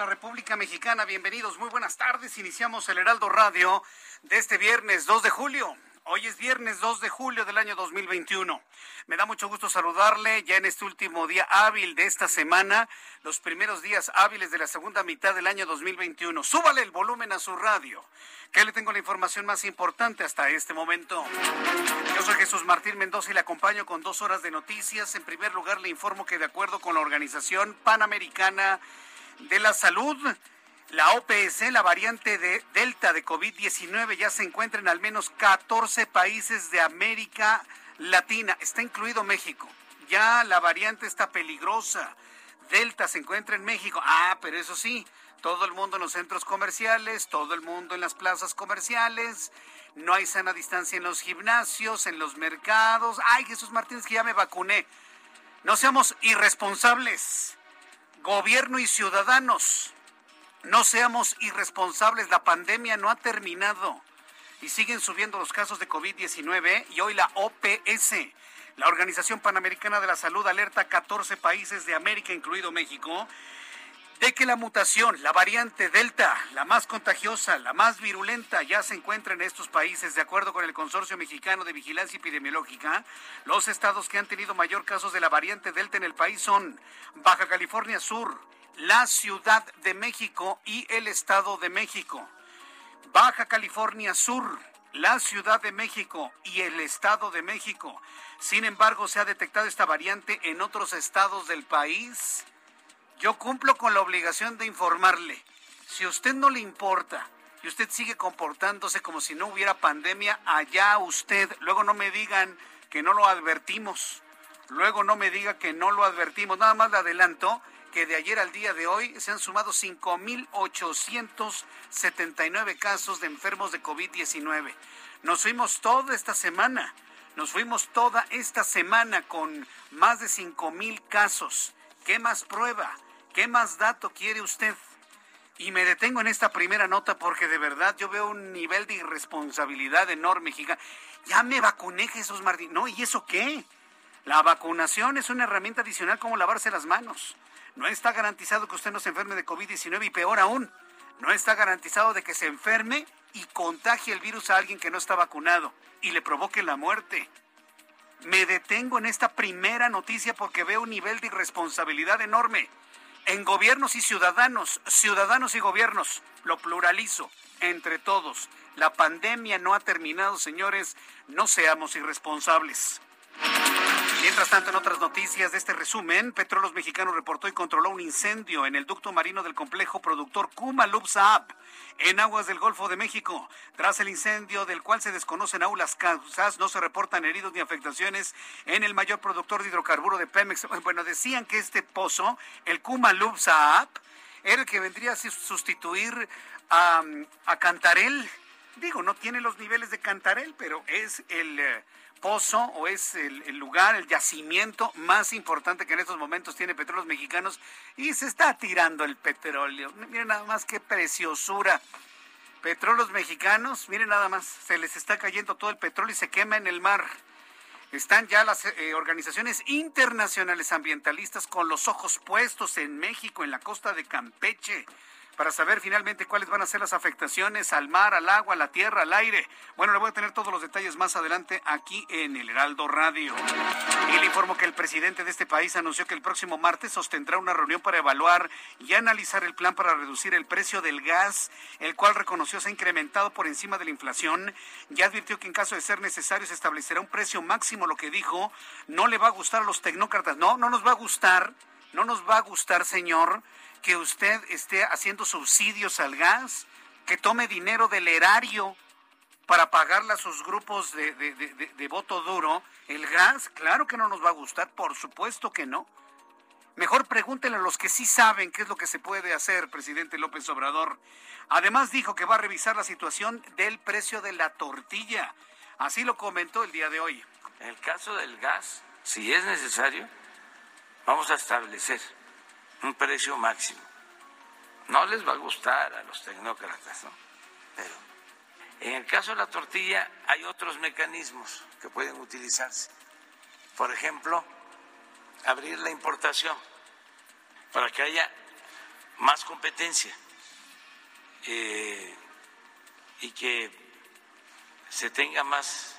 La República Mexicana. Bienvenidos, muy buenas tardes. Iniciamos el Heraldo Radio de este viernes 2 de julio. Hoy es viernes 2 de julio del año 2021. Me da mucho gusto saludarle ya en este último día hábil de esta semana, los primeros días hábiles de la segunda mitad del año 2021. Súbale el volumen a su radio, que le tengo la información más importante hasta este momento. Yo soy Jesús Martín Mendoza y le acompaño con dos horas de noticias. En primer lugar, le informo que de acuerdo con la Organización Panamericana de la Salud, la OPS, la variante de Delta de COVID-19, ya se encuentra en al menos 14 países de América Latina. Está incluido México. Ya la variante está peligrosa. Delta se encuentra en México. Ah, pero eso sí, todo el mundo en los centros comerciales, todo el mundo en las plazas comerciales. No hay sana distancia en los gimnasios, en los mercados. Ay, Jesús Martínez, que ya me vacuné. No seamos irresponsables. Gobierno y ciudadanos. No seamos irresponsables, la pandemia no ha terminado. Y siguen subiendo los casos de COVID-19 y hoy la OPS, la Organización Panamericana de la Salud, alerta a 14 países de América, incluido México, de que la mutación, la variante Delta, la más contagiosa, la más virulenta, ya se encuentra en estos países. De acuerdo con el Consorcio Mexicano de Vigilancia Epidemiológica, los estados que han tenido mayor casos de la variante Delta en el país son Baja California Sur, la Ciudad de México y el Estado de México. Baja California Sur, la Ciudad de México y el Estado de México. Sin embargo, se ha detectado esta variante en otros estados del país. Yo cumplo con la obligación de informarle. Si a usted no le importa y usted sigue comportándose como si no hubiera pandemia, allá usted. Luego no me digan que no lo advertimos. Luego no me diga que no lo advertimos. Nada más le adelanto que de ayer al día de hoy se han sumado 5.879 casos de enfermos de COVID-19. Nos fuimos toda esta semana, nos fuimos toda esta semana con más de 5.000 casos. ¿Qué más prueba? ¿Qué más dato quiere usted? Y me detengo en esta primera nota porque de verdad yo veo un nivel de irresponsabilidad enorme, gigante. Ya me vacuné, Jesús Martín. No, ¿y eso qué? La vacunación es una herramienta adicional como lavarse las manos. No está garantizado que usted no se enferme de COVID-19 y peor aún, no está garantizado de que se enferme y contagie el virus a alguien que no está vacunado y le provoque la muerte. Me detengo en esta primera noticia porque veo un nivel de irresponsabilidad enorme en gobiernos y ciudadanos, ciudadanos y gobiernos. Lo pluralizo entre todos. La pandemia no ha terminado, señores. No seamos irresponsables. Mientras tanto, en otras noticias de este resumen, Petróleos Mexicanos reportó y controló un incendio en el ducto marino del complejo productor Kumalup Saab en aguas del Golfo de México. Tras el incendio del cual se desconocen aún las causas, no se reportan heridos ni afectaciones en el mayor productor de hidrocarburo de Pemex. Bueno, decían que este pozo, el Kumalup Saab, era el que vendría a sustituir a, a Cantarel. Digo, no tiene los niveles de Cantarel, pero es el... Pozo o es el, el, lugar, el yacimiento más importante que en estos momentos tiene petróleos mexicanos y se está tirando el petróleo. Miren nada más qué preciosura. Petróleos mexicanos, miren nada más, se les está cayendo todo el petróleo y se quema en el mar. Están ya las eh, organizaciones internacionales ambientalistas con los ojos puestos en México, en la costa de Campeche para saber finalmente cuáles van a ser las afectaciones al mar, al agua, a la tierra, al aire. Bueno, le voy a tener todos los detalles más adelante aquí en el Heraldo Radio. Y le informo que el presidente de este país anunció que el próximo martes sostendrá una reunión para evaluar y analizar el plan para reducir el precio del gas, el cual reconoció se ha incrementado por encima de la inflación. Ya advirtió que en caso de ser necesario se establecerá un precio máximo, lo que dijo, no le va a gustar a los tecnócratas. No, no nos va a gustar, no nos va a gustar, señor que usted esté haciendo subsidios al gas, que tome dinero del erario para pagarle a sus grupos de, de, voto duro, el gas, claro que no nos va a gustar, por supuesto que no. Mejor pregúntenle a los que sí saben qué es lo que se puede hacer, presidente López Obrador. Además dijo que va a revisar la situación del precio de la tortilla. Así lo comentó el día de hoy. En el caso del gas, si es necesario, vamos a establecer un precio máximo. No les va a gustar a los tecnócratas. Pero en el caso de la tortilla hay otros mecanismos que pueden utilizarse. Por ejemplo, abrir la importación para que haya más competencia eh, y que se tenga más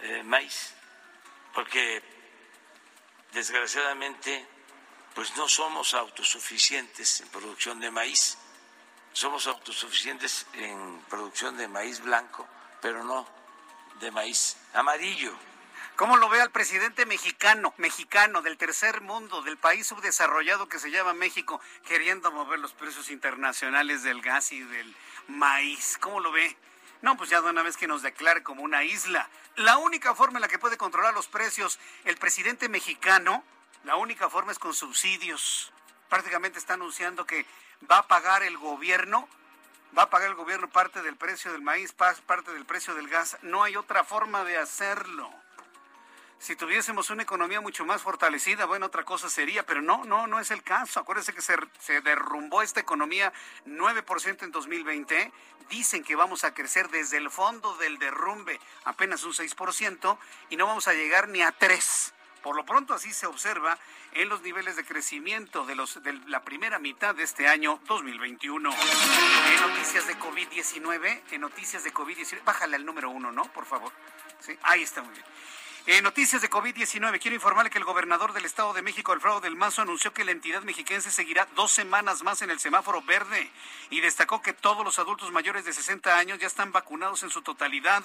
eh, maíz, porque desgraciadamente pues no somos autosuficientes en producción de maíz. Somos autosuficientes en producción de maíz blanco, pero no de maíz amarillo. ¿Cómo lo ve al presidente mexicano, mexicano del tercer mundo, del país subdesarrollado que se llama México, queriendo mover los precios internacionales del gas y del maíz? ¿Cómo lo ve? No, pues ya de una vez que nos declare como una isla. La única forma en la que puede controlar los precios el presidente mexicano la única forma es con subsidios. Prácticamente está anunciando que va a pagar el gobierno, va a pagar el gobierno parte del precio del maíz, parte del precio del gas. No hay otra forma de hacerlo. Si tuviésemos una economía mucho más fortalecida, bueno, otra cosa sería, pero no, no, no es el caso. Acuérdense que se, derrumbó esta economía 9% en 2020. Dicen que vamos a crecer desde el fondo del derrumbe apenas un 6% y no vamos a llegar ni a 3%. Por lo pronto así se observa en los niveles de crecimiento de, los, de la primera mitad de este año 2021. En noticias de COVID-19, en noticias de COVID-19, bájale al número uno, ¿no? Por favor. Ahí está muy bien. En noticias de COVID-19, quiero informarle que el gobernador del Estado de México, Alfredo del Mazo, anunció que la entidad mexiquense seguirá dos semanas más en el semáforo verde y destacó que todos los adultos mayores de 60 años ya están vacunados en su totalidad,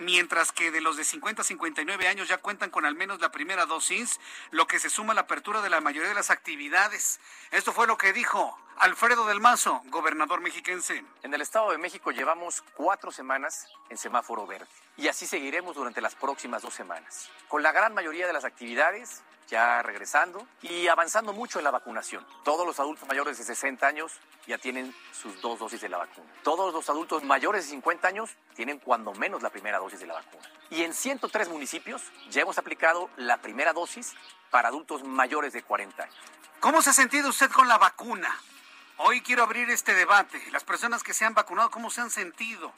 mientras que de los de 50 a 59 años ya cuentan con al menos la primera dosis, lo que se suma a la apertura de la mayoría de las actividades. Esto fue lo que dijo Alfredo del Mazo, gobernador mexiquense. En el Estado de México llevamos cuatro semanas en semáforo verde y así seguiremos durante las próximas dos semanas, con la gran mayoría de las actividades ya regresando y avanzando mucho en la vacunación. Todos los adultos mayores de 60 años ya tienen sus dos dosis de la vacuna. Todos los adultos mayores de 50 años tienen cuando menos la primera dosis de la vacuna. Y en 103 municipios ya hemos aplicado la primera dosis para adultos mayores de 40 años. ¿Cómo se ha sentido usted con la vacuna? Hoy quiero abrir este debate. Las personas que se han vacunado, ¿cómo se han sentido?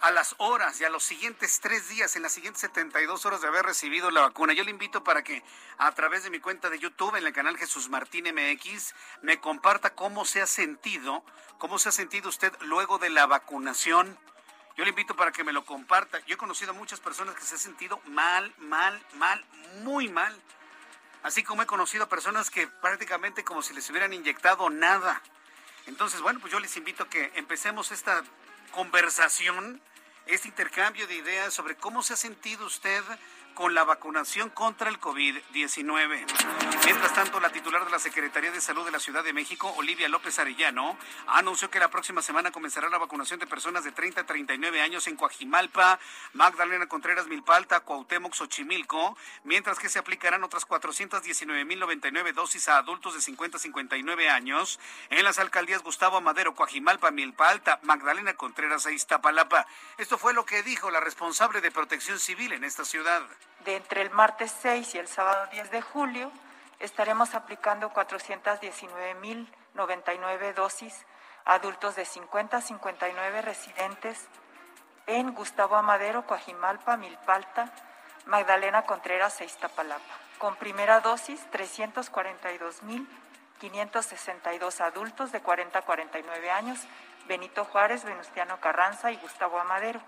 A las horas y a los siguientes tres días, en las siguientes 72 horas de haber recibido la vacuna. Yo le invito para que a través de mi cuenta de YouTube, en el canal Jesús Martín MX, me comparta cómo se ha sentido, cómo se ha sentido usted luego de la vacunación. Yo le invito para que me lo comparta. Yo he conocido a muchas personas que se han sentido mal, mal, mal, muy mal. Así como he conocido a personas que prácticamente como si les hubieran inyectado nada. Entonces, bueno, pues yo les invito a que empecemos esta conversación, este intercambio de ideas sobre cómo se ha sentido usted con la vacunación contra el COVID-19. Mientras tanto, la titular de la Secretaría de Salud de la Ciudad de México, Olivia López Arellano, anunció que la próxima semana comenzará la vacunación de personas de 30 a 39 años en Coajimalpa, Magdalena Contreras Milpalta, Cuauhtémoc, Xochimilco, mientras que se aplicarán otras 419.099 dosis a adultos de 50 a 59 años en las alcaldías Gustavo Madero, Coajimalpa, Milpalta, Magdalena Contreras e Iztapalapa. Esto fue lo que dijo la responsable de Protección Civil en esta ciudad de entre el martes 6 y el sábado 10 de julio estaremos aplicando 419.099 dosis a adultos de 50 a 59 residentes en Gustavo Amadero, Coajimalpa, Milpalta, Magdalena Contreras, Iztapalapa. Con primera dosis, 342.562 adultos de 40 a 49 años, Benito Juárez, Venustiano Carranza y Gustavo Amadero.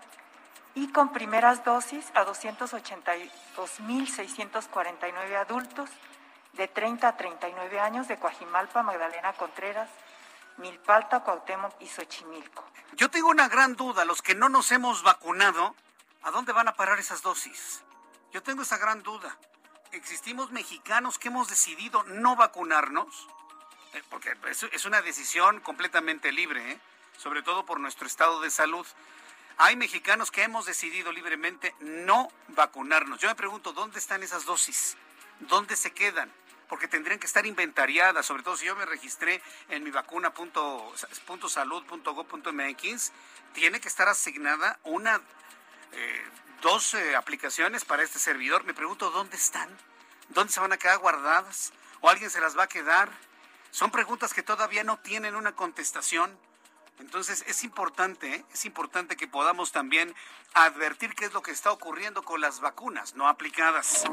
Y con primeras dosis a 282.649 adultos de 30 a 39 años de Coajimalpa, Magdalena Contreras, Milpalta, Cuauhtémoc y Xochimilco. Yo tengo una gran duda, los que no nos hemos vacunado, ¿a dónde van a parar esas dosis? Yo tengo esa gran duda. ¿Existimos mexicanos que hemos decidido no vacunarnos? Eh, porque es una decisión completamente libre, ¿eh? sobre todo por nuestro estado de salud. Hay mexicanos que hemos decidido libremente no vacunarnos. Yo me pregunto, ¿dónde están esas dosis? ¿Dónde se quedan? porque tendrían que estar inventariadas, sobre todo si yo me registré en mi vacuna.salud.gov.mx, tiene que estar asignada una, eh, dos aplicaciones para este servidor. Me pregunto, ¿dónde están? ¿Dónde se van a quedar guardadas? ¿O alguien se las va a quedar? Son preguntas que todavía no tienen una contestación. Entonces es importante, ¿eh? es importante que podamos también advertir qué es lo que está ocurriendo con las vacunas no aplicadas.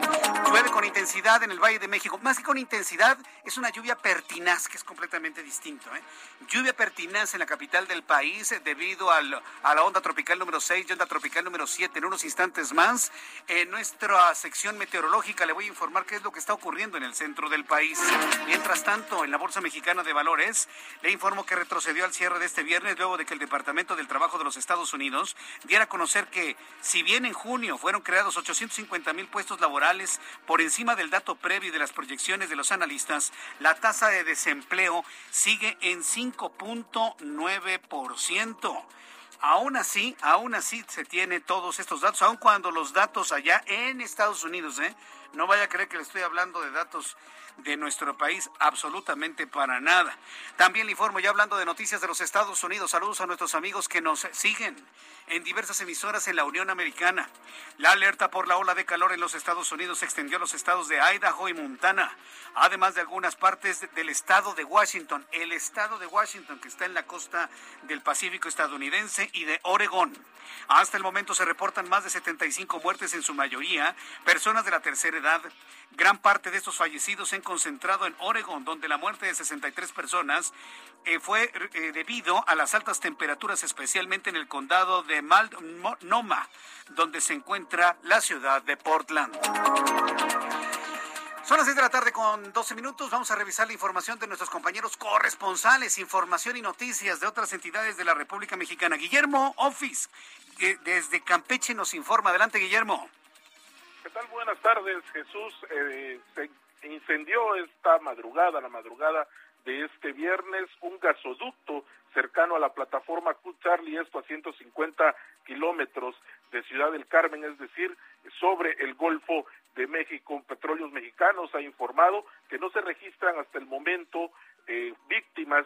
Llueve con intensidad en el Valle de México. Más que con intensidad, es una lluvia pertinaz, que es completamente distinto. ¿eh? Lluvia pertinaz en la capital del país eh, debido a la onda tropical número 6 y onda tropical número 7. En unos instantes más, en nuestra sección meteorológica le voy a informar qué es lo que está ocurriendo en el centro del país. Mientras tanto, en la Bolsa Mexicana de Valores, le informo que retrocedió al cierre de este viernes luego de que el Departamento del Trabajo de los Estados Unidos diera a conocer que si bien en junio fueron creados 850 mil puestos laborales por encima del dato previo de las proyecciones de los analistas, la tasa de desempleo sigue en 5.9%. Aún así, aún así se tiene todos estos datos, aun cuando los datos allá en Estados Unidos, ¿eh? No vaya a creer que le estoy hablando de datos de nuestro país, absolutamente para nada. También le informo, ya hablando de noticias de los Estados Unidos, saludos a nuestros amigos que nos siguen en diversas emisoras en la Unión Americana. La alerta por la ola de calor en los Estados Unidos se extendió a los estados de Idaho y Montana, además de algunas partes del estado de Washington, el estado de Washington que está en la costa del Pacífico estadounidense y de Oregón. Hasta el momento se reportan más de 75 muertes, en su mayoría personas de la tercera Gran parte de estos fallecidos se han concentrado en Oregón, donde la muerte de 63 personas eh, fue eh, debido a las altas temperaturas, especialmente en el condado de Multnomah, donde se encuentra la ciudad de Portland. Son las 6 de la tarde con 12 minutos. Vamos a revisar la información de nuestros compañeros corresponsales, información y noticias de otras entidades de la República Mexicana. Guillermo Office, eh, desde Campeche, nos informa. Adelante, Guillermo. ¿Qué tal? Buenas tardes, Jesús. Eh, se incendió esta madrugada, la madrugada de este viernes, un gasoducto cercano a la plataforma Q Charlie, esto a 150 kilómetros de Ciudad del Carmen, es decir, sobre el Golfo de México. Petróleos Mexicanos ha informado que no se registran hasta el momento eh, víctimas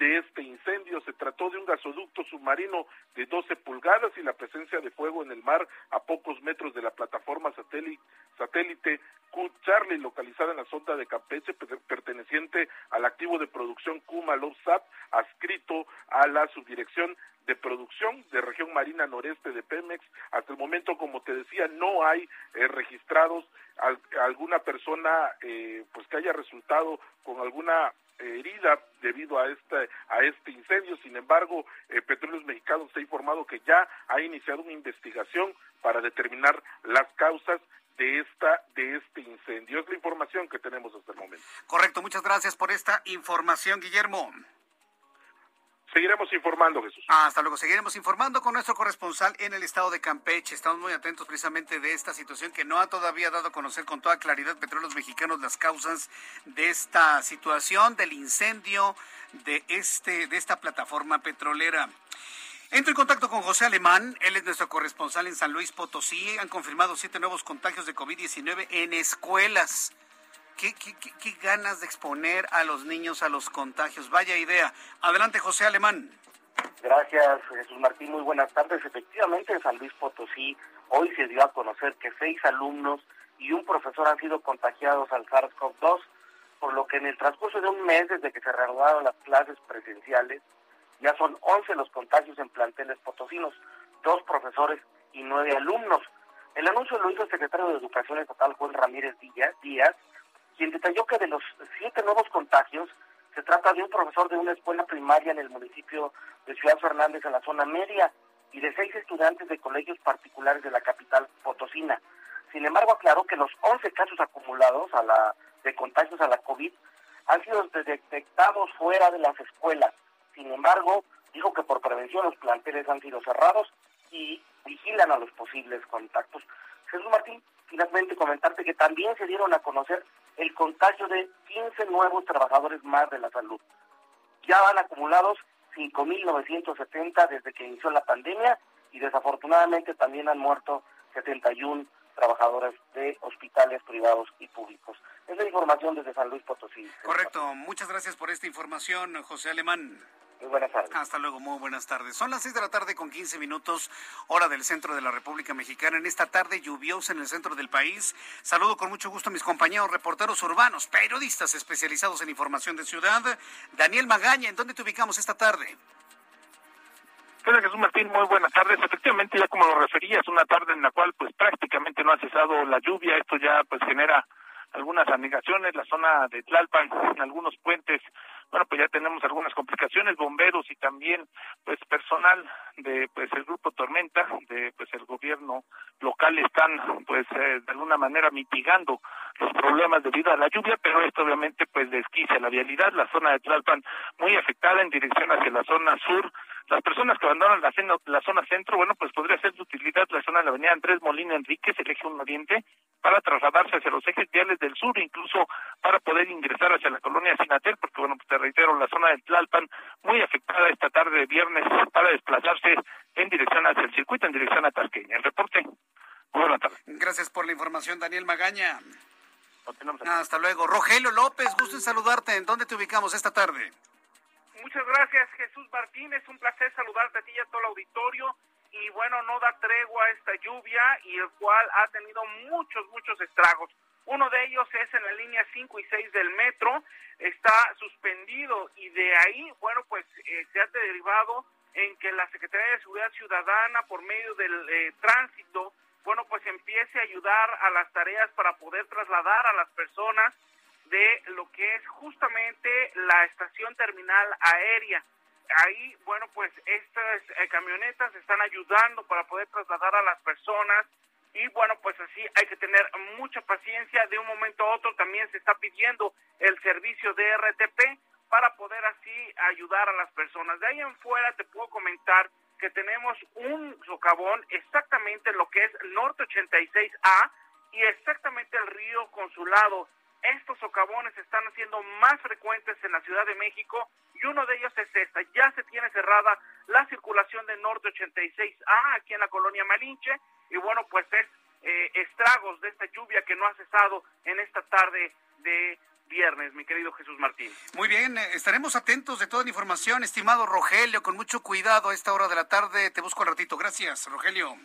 de este incendio. Se trató de un gasoducto submarino de 12 pulgadas y la presencia de fuego en el mar a pocos metros de la plataforma satélite, satélite Q Charlie, localizada en la sonda de Campeche, perteneciente al activo de producción Kuma Sat, adscrito a la subdirección de producción de región marina noreste de Pemex. Hasta el momento, como te decía, no hay eh, registrados alguna persona eh, pues que haya resultado con alguna herida debido a este a este incendio. Sin embargo, eh, Petróleos Mexicanos ha informado que ya ha iniciado una investigación para determinar las causas de esta de este incendio. Es la información que tenemos hasta el momento. Correcto, muchas gracias por esta información, Guillermo. Seguiremos informando, Jesús. hasta luego. Seguiremos informando con nuestro corresponsal en el estado de Campeche. Estamos muy atentos precisamente de esta situación que no ha todavía dado a conocer con toda claridad Petróleos Mexicanos las causas de esta situación, del incendio de, este, de esta plataforma petrolera. Entro en contacto con José Alemán, él es nuestro corresponsal en San Luis Potosí. Han confirmado siete nuevos contagios de COVID-19 en escuelas. ¿Qué, ganas de exponer a los niños a los contagios. Vaya idea. Adelante, José Alemán. Gracias, Jesús Martín. Muy buenas tardes. Efectivamente, en San Luis Potosí hoy se dio a conocer que seis alumnos y un profesor han sido contagiados al SARS-CoV-2, por lo que en el transcurso de un mes desde que se reanudaron las clases presenciales, ya son 11 los contagios en planteles potosinos, dos profesores y nueve alumnos. El anuncio lo hizo el secretario de Educación Estatal Juan Ramírez Díaz, quien detalló que de los siete nuevos contagios se trata de un profesor de una escuela primaria en el municipio de Ciudad Fernández en la zona media y de seis estudiantes de colegios particulares de la capital potosina. Sin embargo, aclaró que los 11 casos acumulados a la, de contagios a la COVID han sido detectados fuera de las escuelas. Sin embargo, dijo que por prevención los planteles han sido cerrados y vigilan a los posibles contactos. Jesús Martín, finalmente comentarte que también se dieron a conocer el contagio de 15 nuevos trabajadores más de la salud. Ya van acumulados 5.970 desde que inició la pandemia y desafortunadamente también han muerto 71 trabajadores de hospitales privados y públicos. Es la información desde San Luis Potosí. Correcto. Muchas gracias por esta información, José Alemán. Muy buenas tardes. Hasta luego, muy buenas tardes. Son las 6 de la tarde con 15 minutos, hora del centro de la República Mexicana. En esta tarde lluviosa en el centro del país. Saludo con mucho gusto a mis compañeros reporteros urbanos, periodistas especializados en información de ciudad. Daniel Magaña, ¿en dónde te ubicamos esta tarde? Hola Jesús Martín, muy buenas tardes. Efectivamente, ya como lo referías, una tarde en la cual pues prácticamente no ha cesado la lluvia. Esto ya pues genera algunas anegaciones, la zona de Tlalpan, en algunos puentes, bueno, pues ya tenemos algunas complicaciones, bomberos y también pues personal de pues el grupo Tormenta, de pues el gobierno local están pues eh, de alguna manera mitigando los problemas debido a la lluvia, pero esto obviamente pues desquicia la vialidad, la zona de Tlalpan muy afectada en dirección hacia la zona sur, las personas que abandonan la, la zona centro, bueno, pues podría ser de utilidad la zona de la avenida Andrés Molina Enríquez, el eje 1 Oriente, para trasladarse hacia los ejes viales del sur, incluso para poder ingresar hacia la colonia Sinatel, porque bueno, pues te reitero, la zona de Tlalpan muy afectada esta tarde de viernes para desplazarse en dirección hacia el circuito, en dirección a Tasqueña. El reporte. Muy buena tarde. Gracias por la información, Daniel Magaña. Hasta luego. Rogelio López, gusto en saludarte. ¿En dónde te ubicamos esta tarde? Muchas gracias, Jesús Martín. Es un placer saludarte a ti y a todo el auditorio. Y bueno, no da tregua esta lluvia y el cual ha tenido muchos, muchos estragos. Uno de ellos es en la línea 5 y 6 del metro, está suspendido y de ahí, bueno, pues eh, se ha derivado en que la Secretaría de Seguridad Ciudadana, por medio del eh, tránsito, bueno, pues empiece a ayudar a las tareas para poder trasladar a las personas de lo que es justamente la estación terminal aérea. Ahí, bueno, pues estas eh, camionetas están ayudando para poder trasladar a las personas y bueno, pues así hay que tener mucha paciencia. De un momento a otro también se está pidiendo el servicio de RTP para poder así ayudar a las personas. De ahí en fuera te puedo comentar que tenemos un socavón exactamente en lo que es Norte 86A y exactamente el río Consulado estos socavones están siendo más frecuentes en la Ciudad de México y uno de ellos es esta. Ya se tiene cerrada la circulación de Norte 86A aquí en la colonia Malinche y bueno, pues es eh, estragos de esta lluvia que no ha cesado en esta tarde de viernes, mi querido Jesús Martín. Muy bien, eh, estaremos atentos de toda la información, estimado Rogelio, con mucho cuidado a esta hora de la tarde. Te busco al ratito. Gracias, Rogelio.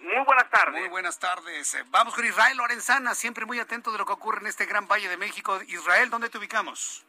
Muy buenas tardes. Muy buenas tardes. Eh, vamos con Israel Lorenzana, siempre muy atento de lo que ocurre en este gran valle de México. Israel, ¿dónde te ubicamos?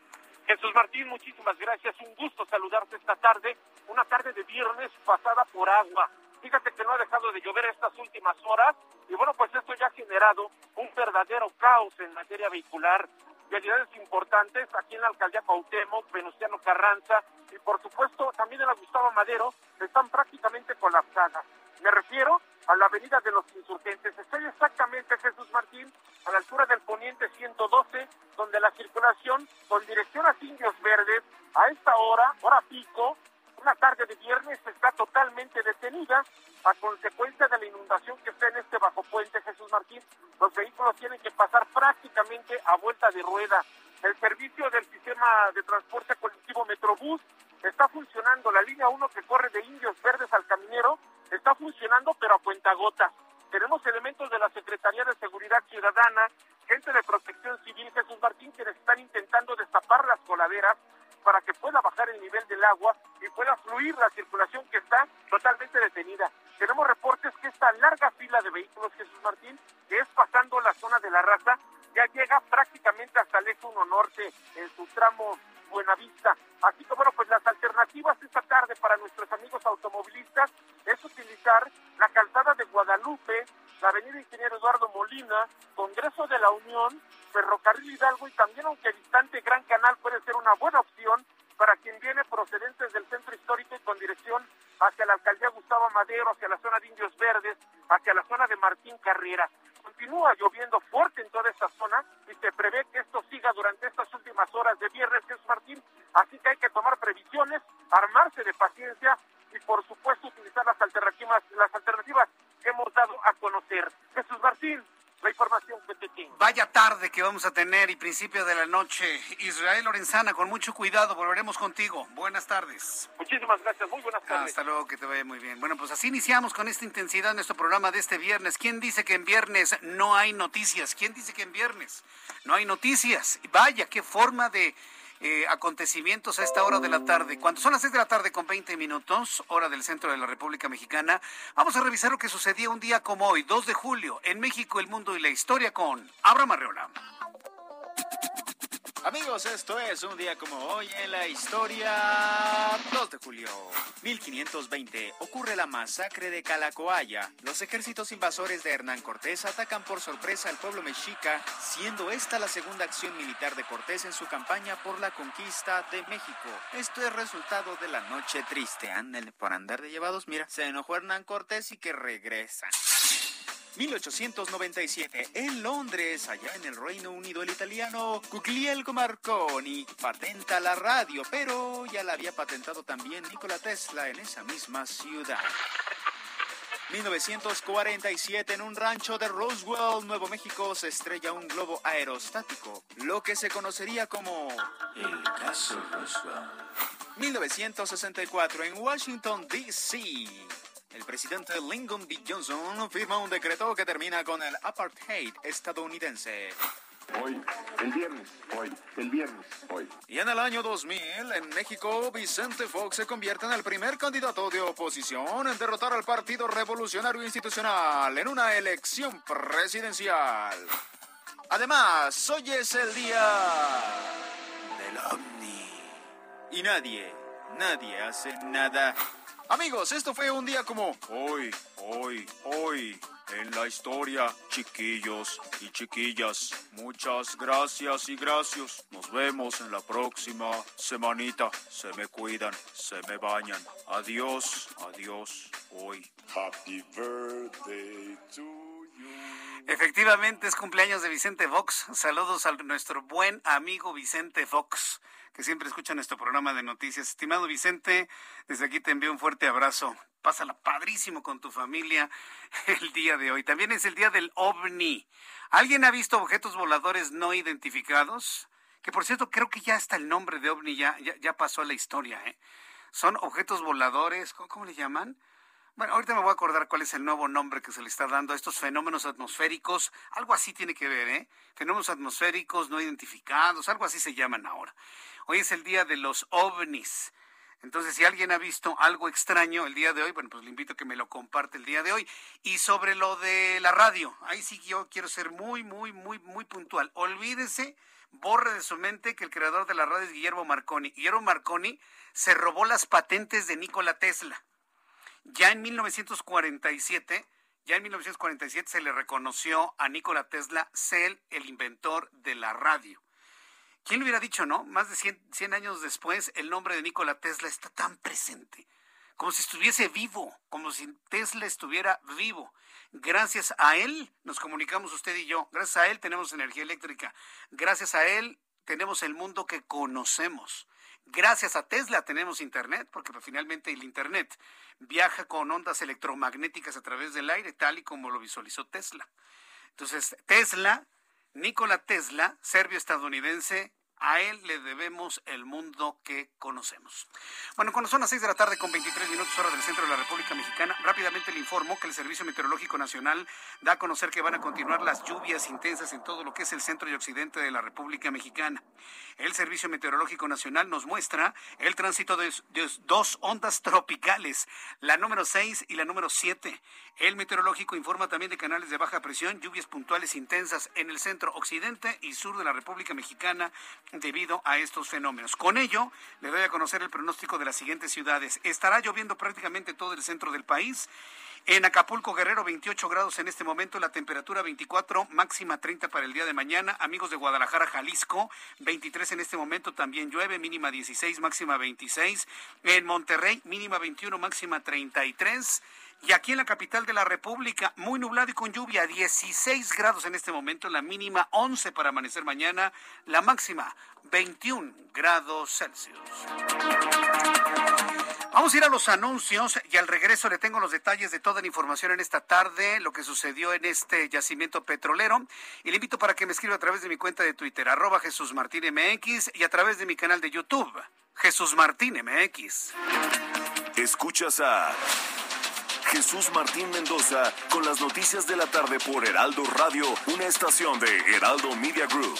Jesús Martín, muchísimas gracias. Un gusto saludarte esta tarde. Una tarde de viernes pasada por agua. Fíjate que no ha dejado de llover estas últimas horas y bueno, pues esto ya ha generado un verdadero caos en materia vehicular. Realidades importantes aquí en la alcaldía Cuauhtémoc, Venustiano Carranza y por supuesto también en la Gustavo Madero están prácticamente colapsadas. Me refiero a la avenida de los insurgentes. Estoy exactamente, Jesús Martín, a la altura del poniente 112, donde la circulación con dirección a Indios Verdes, a esta hora, hora pico, una tarde de viernes, está totalmente detenida a consecuencia de la inundación que está en este bajo puente, Jesús Martín. Los vehículos tienen que pasar prácticamente a vuelta de rueda. El servicio del sistema de transporte colectivo Metrobús está funcionando. La línea 1 que corre de Indios Verdes al Caminero está funcionando, pero a cuenta gota. Tenemos elementos de la Secretaría de Seguridad Ciudadana, gente de Protección Civil, Jesús Martín, quienes están intentando destapar las coladeras para que pueda bajar el nivel del agua y pueda fluir la circulación que está totalmente detenida. Tenemos reportes que esta larga fila de vehículos, Jesús Martín, que es pasando la zona de la raza, ya llega prácticamente hasta el eje 1 norte en su tramo Buenavista. Así que bueno, pues las alternativas esta tarde para nuestros amigos automovilistas es utilizar la calzada de Guadalupe la avenida Ingeniero Eduardo Molina, Congreso de la Unión, Ferrocarril Hidalgo y también, aunque distante, Gran Canal puede ser una buena opción para quien viene procedentes del centro histórico y con dirección hacia la alcaldía Gustavo Madero, hacia la zona de Indios Verdes, hacia la zona de Martín Carriera. Continúa lloviendo fuerte en toda esta zona y se prevé que esto siga durante estas últimas horas de viernes, Jesús Martín. Así que hay que tomar previsiones, armarse de paciencia y por supuesto utilizar las alternativas, las alternativas que hemos dado a conocer. Jesús Martín, la información que te tengo. Vaya tarde que vamos a tener y principio de la noche. Israel Lorenzana, con mucho cuidado, volveremos contigo. Buenas tardes. Muchísimas gracias, muy buenas tardes. Hasta luego, que te vaya muy bien. Bueno, pues así iniciamos con esta intensidad nuestro programa de este viernes. ¿Quién dice que en viernes no hay noticias? ¿Quién dice que en viernes no hay noticias? Vaya, qué forma de eh, acontecimientos a esta hora de la tarde. Cuando son las 6 de la tarde con 20 minutos, hora del centro de la República Mexicana, vamos a revisar lo que sucedió un día como hoy, 2 de julio, en México, el mundo y la historia con Abraham Arreola. Amigos, esto es un día como hoy en la historia 2 de julio. 1520 ocurre la masacre de Calacoaya. Los ejércitos invasores de Hernán Cortés atacan por sorpresa al pueblo mexica, siendo esta la segunda acción militar de Cortés en su campaña por la conquista de México. Esto es resultado de la noche triste. Ándale, por andar de llevados, mira, se enojó Hernán Cortés y que regresa. 1897, en Londres, allá en el Reino Unido, el italiano Guglielmo Marconi patenta la radio, pero ya la había patentado también Nikola Tesla en esa misma ciudad. 1947, en un rancho de Roswell, Nuevo México, se estrella un globo aerostático, lo que se conocería como el caso Roswell. 1964, en Washington, D.C., el presidente Lyndon B. Johnson firma un decreto que termina con el apartheid estadounidense. Hoy, el viernes, hoy, el viernes, hoy. Y en el año 2000, en México, Vicente Fox se convierte en el primer candidato de oposición en derrotar al Partido Revolucionario Institucional en una elección presidencial. Además, hoy es el día del ovni. Y nadie, nadie hace nada. Amigos, esto fue un día como hoy, hoy, hoy, en la historia, chiquillos y chiquillas. Muchas gracias y gracias. Nos vemos en la próxima semanita. Se me cuidan, se me bañan. Adiós, adiós, hoy. Happy birthday to you. Efectivamente, es cumpleaños de Vicente Fox. Saludos a nuestro buen amigo Vicente Fox, que siempre escucha nuestro programa de noticias. Estimado Vicente, desde aquí te envío un fuerte abrazo. Pásala padrísimo con tu familia el día de hoy. También es el día del ovni. ¿Alguien ha visto objetos voladores no identificados? Que por cierto, creo que ya está el nombre de ovni, ya, ya, pasó a la historia. ¿eh? Son objetos voladores, ¿cómo, ¿cómo le llaman? Bueno, ahorita me voy a acordar cuál es el nuevo nombre que se le está dando a estos fenómenos atmosféricos. Algo así tiene que ver, ¿eh? Fenómenos atmosféricos no identificados, algo así se llaman ahora. Hoy es el día de los ovnis. Entonces, si alguien ha visto algo extraño el día de hoy, bueno, pues le invito a que me lo comparte el día de hoy. Y sobre lo de la radio, ahí sí yo quiero ser muy, muy, muy, muy puntual. Olvídese, borre de su mente que el creador de la radio es Guillermo Marconi. Guillermo Marconi se robó las patentes de Nikola Tesla. Ya en 1947, ya en 1947 se le reconoció a Nikola Tesla el inventor de la radio. ¿Quién lo hubiera dicho, no? Más de 100, 100 años después, el nombre de Nikola Tesla está tan presente, como si estuviese vivo, como si Tesla estuviera vivo. Gracias a él nos comunicamos usted y yo. Gracias a él tenemos energía eléctrica. Gracias a él tenemos el mundo que conocemos. Gracias a Tesla tenemos Internet, porque finalmente el Internet viaja con ondas electromagnéticas a través del aire, tal y como lo visualizó Tesla. Entonces, Tesla, Nikola Tesla, serbio-estadounidense, a él le debemos el mundo que conocemos. Bueno, cuando son las 6 de la tarde con 23 minutos hora del centro de la República Mexicana, rápidamente le informo que el Servicio Meteorológico Nacional da a conocer que van a continuar las lluvias intensas en todo lo que es el centro y occidente de la República Mexicana. El Servicio Meteorológico Nacional nos muestra el tránsito de, dos ondas tropicales, la número 6 y la número 7. El meteorológico informa también de canales de baja presión, lluvias puntuales intensas en el centro, occidente y sur de la República Mexicana debido a estos fenómenos. Con ello, le doy a conocer el pronóstico de las siguientes ciudades. Estará lloviendo prácticamente todo el centro del país En Acapulco, Guerrero, 28 grados en este momento, la temperatura 24, máxima 30 para el día de mañana. Amigos de Guadalajara, Jalisco, 23 en este momento, también llueve, mínima 16, máxima 26. En Monterrey, mínima 21, máxima 33. Y aquí en la capital de la República, muy nublado y con lluvia, 16 grados en este momento, la mínima 11 para amanecer mañana, la máxima 21 grados Celsius. Vamos a ir a los anuncios y al regreso le tengo los detalles de toda la información en esta tarde, lo que sucedió en este yacimiento petrolero. Y le invito para que me escriba a través de mi cuenta de Twitter, arroba Jesús Martín MX, y a través de mi canal de YouTube, Jesús Martín MX. Escuchas a Jesús Martín Mendoza con las noticias de la tarde por Heraldo Radio, una estación de Heraldo Media Group.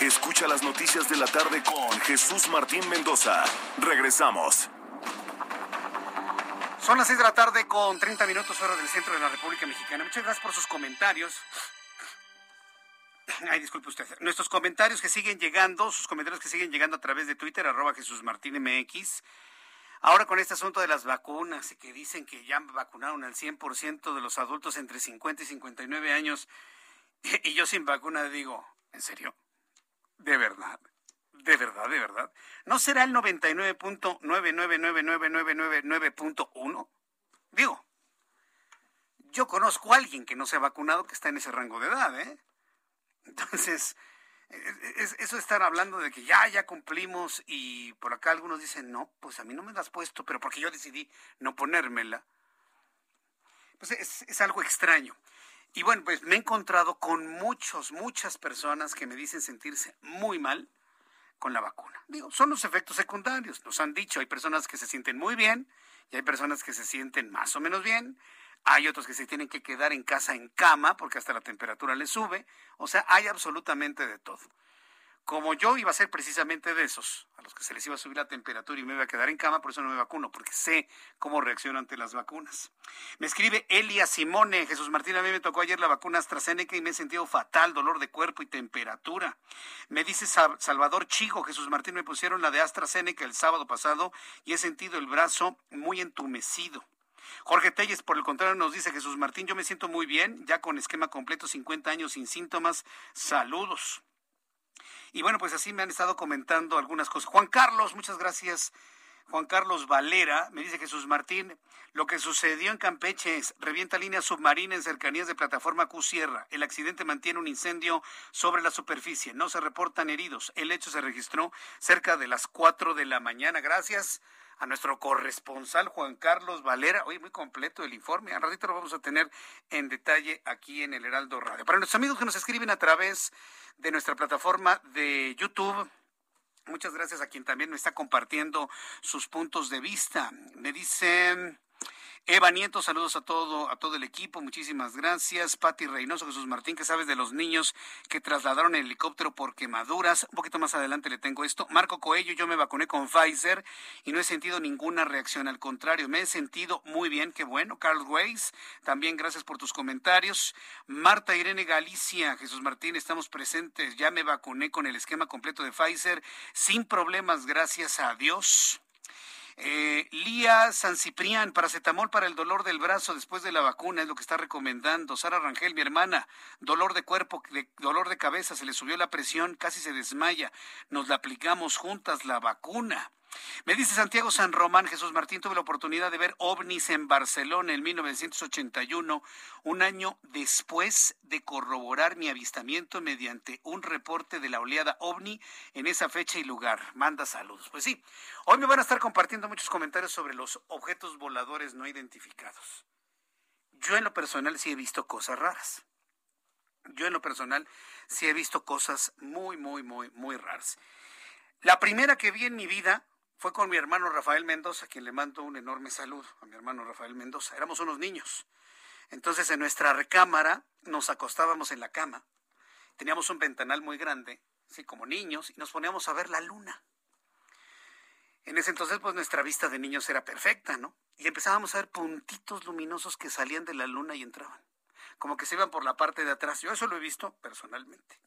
Escucha las noticias de la tarde con Jesús Martín Mendoza. Regresamos. Son las 6 de la tarde con 30 minutos hora del centro de la República Mexicana. Muchas gracias por sus comentarios. Ay, disculpe usted. Nuestros comentarios que siguen llegando, sus comentarios que siguen llegando a través de Twitter, arroba Jesús Martín MX. Ahora con este asunto de las vacunas y que dicen que ya vacunaron al 100% de los adultos entre 50 y 59 años y yo sin vacuna digo, ¿en serio? ¿De verdad? ¿De verdad, de verdad? ¿No será el 99.9999999.1? Digo, yo conozco a alguien que no se ha vacunado que está en ese rango de edad, ¿eh? Entonces, es, eso estar hablando de que ya, ya cumplimos y por acá algunos dicen, no, pues a mí no me la has puesto, pero porque yo decidí no ponérmela. Pues es, es algo extraño. Y bueno, pues me he encontrado con muchos, muchas personas que me dicen sentirse muy mal con la vacuna. Digo, son los efectos secundarios, nos han dicho, hay personas que se sienten muy bien y hay personas que se sienten más o menos bien. Hay otros que se tienen que quedar en casa en cama porque hasta la temperatura les sube. O sea, hay absolutamente de todo. Como yo iba a ser precisamente de esos, a los que se les iba a subir la temperatura y me iba a quedar en cama, por eso no me vacuno, porque sé cómo reacciono ante las vacunas. Me escribe Elia Simone, Jesús Martín, a mí me tocó ayer la vacuna AstraZeneca y me he sentido fatal, dolor de cuerpo y temperatura. Me dice Salvador Chigo, Jesús Martín, me pusieron la de AstraZeneca el sábado pasado y he sentido el brazo muy entumecido. Jorge Telles, por el contrario, nos dice Jesús Martín, yo me siento muy bien, ya con esquema completo, 50 años sin síntomas. Saludos. Y bueno, pues así me han estado comentando algunas cosas. Juan Carlos, muchas gracias. Juan Carlos Valera, me dice Jesús Martín, lo que sucedió en Campeche es revienta línea submarina en cercanías de plataforma Q Sierra. El accidente mantiene un incendio sobre la superficie. No se reportan heridos. El hecho se registró cerca de las 4 de la mañana. Gracias a nuestro corresponsal Juan Carlos Valera. Hoy muy completo el informe. Al ratito lo vamos a tener en detalle aquí en el Heraldo Radio. Para nuestros amigos que nos escriben a través de nuestra plataforma de YouTube, muchas gracias a quien también me está compartiendo sus puntos de vista. Me dicen Eva Nieto, saludos a todo, a todo el equipo, muchísimas gracias. Pati Reynoso, Jesús Martín, ¿qué sabes de los niños que trasladaron el helicóptero por quemaduras? Un poquito más adelante le tengo esto. Marco Coello, yo me vacuné con Pfizer y no he sentido ninguna reacción, al contrario, me he sentido muy bien, qué bueno. Carl Weiss, también gracias por tus comentarios. Marta Irene Galicia, Jesús Martín, estamos presentes, ya me vacuné con el esquema completo de Pfizer sin problemas, gracias a Dios. Eh, Lía San Ciprián, paracetamol para el dolor del brazo después de la vacuna, es lo que está recomendando. Sara Rangel, mi hermana, dolor de cuerpo, dolor de cabeza, se le subió la presión, casi se desmaya. Nos la aplicamos juntas, la vacuna. Me dice Santiago San Román, Jesús Martín, tuve la oportunidad de ver ovnis en Barcelona en 1981, un año después de corroborar mi avistamiento mediante un reporte de la oleada ovni en esa fecha y lugar. Manda saludos. Pues sí, hoy me van a estar compartiendo muchos comentarios sobre los objetos voladores no identificados. Yo en lo personal sí he visto cosas raras. Yo en lo personal sí he visto cosas muy, muy, muy, muy raras. La primera que vi en mi vida fue con mi hermano Rafael Mendoza, a quien le mando un enorme saludo, a mi hermano Rafael Mendoza. Éramos unos niños. Entonces en nuestra recámara nos acostábamos en la cama, teníamos un ventanal muy grande, así como niños, y nos poníamos a ver la luna. En ese entonces, pues nuestra vista de niños era perfecta, ¿no? Y empezábamos a ver puntitos luminosos que salían de la luna y entraban, como que se iban por la parte de atrás. Yo eso lo he visto personalmente.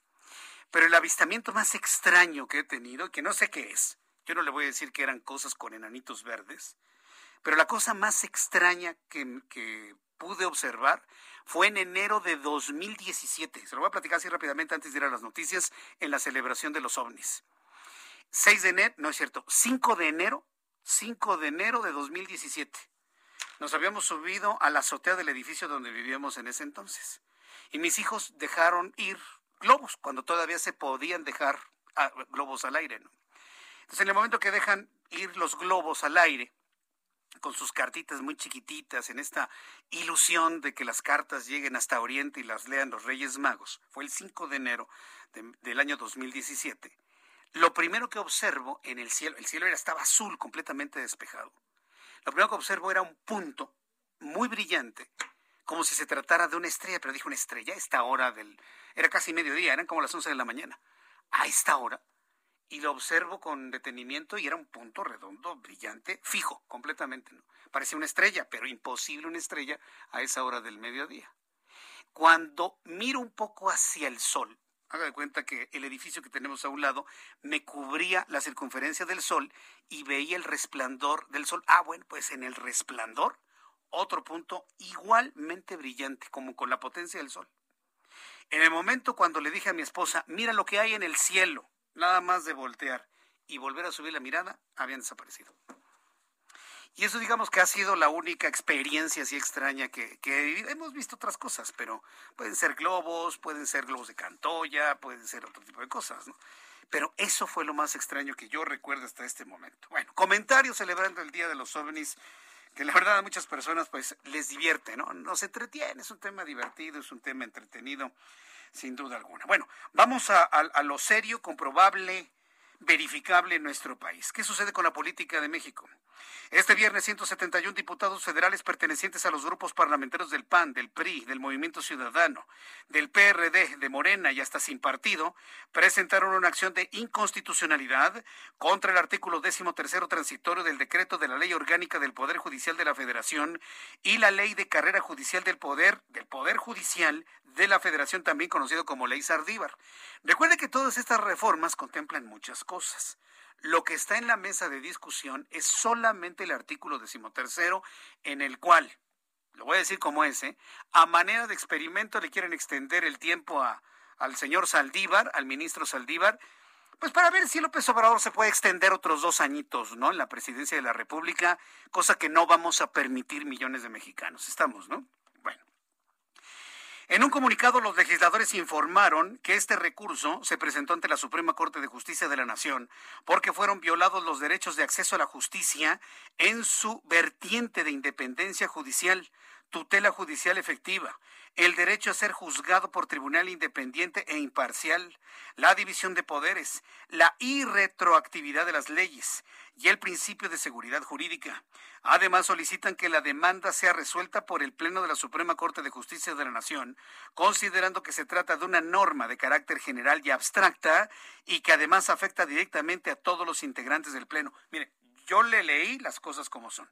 Pero el avistamiento más extraño que he tenido, que no sé qué es, yo no le voy a decir que eran cosas con enanitos verdes, pero la cosa más extraña que, pude observar fue en enero de 2017. Se lo voy a platicar así rápidamente antes de ir a las noticias en la celebración de los ovnis. 6 de enero, no es cierto, 5 de enero, 5 de enero de 2017. Nos habíamos subido a la azotea del edificio donde vivíamos en ese entonces. Y mis hijos dejaron ir globos, cuando todavía se podían dejar ah, globos al aire. ¿no? Entonces, en el momento que dejan ir los globos al aire, con sus cartitas muy chiquititas, en esta ilusión de que las cartas lleguen hasta Oriente y las lean los Reyes Magos, fue el 5 de enero del año 2017. Lo primero que observo en el cielo, el cielo era, estaba azul, completamente despejado. Lo primero que observo era un punto muy brillante, como si se tratara de una estrella, pero dije una estrella esta hora del... Era casi mediodía, eran como las 11 de la mañana. A esta hora y lo observo con detenimiento y era un punto redondo, brillante, fijo, completamente. ¿no? Parecía una estrella, pero imposible una estrella a esa hora del mediodía. Cuando miro un poco hacia el sol, haga de cuenta que el edificio que tenemos a un lado me cubría la circunferencia del sol y veía el resplandor del sol. Ah, bueno, pues en el resplandor, otro punto igualmente brillante, como con la potencia del sol. En el momento cuando le dije a mi esposa, mira lo que hay en el cielo, nada más de voltear y volver a subir la mirada, habían desaparecido. Y eso digamos que ha sido la única experiencia así extraña que, hemos visto otras cosas, pero pueden ser globos, pueden ser globos de Cantoya, pueden ser otro tipo de cosas, ¿no? Pero eso fue lo más extraño que yo recuerdo hasta este momento. Bueno, comentarios celebrando el Día de los OVNIs, que la verdad a muchas personas pues les divierte, ¿no? Nos entretiene, es un tema divertido, es un tema entretenido sin duda alguna. Bueno, vamos a, a, lo serio, comprobable, verificable en nuestro país. ¿Qué sucede con la política de México? Este viernes, 171 diputados federales pertenecientes a los grupos parlamentarios del PAN, del PRI, del Movimiento Ciudadano, del PRD, de Morena y hasta sin partido, presentaron una acción de inconstitucionalidad contra el artículo décimo tercero transitorio del decreto de la Ley Orgánica del Poder Judicial de la Federación y la Ley de Carrera Judicial del Poder, del Poder Judicial de la Federación, también conocido como Ley Sardívar. Recuerde que todas estas reformas contemplan muchas cosas. Lo que está en la mesa de discusión es solamente el artículo decimotercero en el cual, lo voy a decir como es, ¿eh? a manera de experimento le quieren extender el tiempo a, al señor Saldívar, al ministro Saldívar, pues para ver si López Obrador se puede extender otros dos añitos, ¿no? En la presidencia de la República, cosa que no vamos a permitir millones de mexicanos. Estamos, ¿no? En un comunicado, los legisladores informaron que este recurso se presentó ante la Suprema Corte de Justicia de la Nación porque fueron violados los derechos de acceso a la justicia en su vertiente de independencia judicial, tutela judicial efectiva, el derecho a ser juzgado por tribunal independiente e imparcial, la división de poderes, la irretroactividad de las leyes y el principio de seguridad jurídica. Además, solicitan que la demanda sea resuelta por el Pleno de la Suprema Corte de Justicia de la Nación, considerando que se trata de una norma de carácter general y abstracta y que además afecta directamente a todos los integrantes del Pleno. Mire, yo le leí las cosas como son.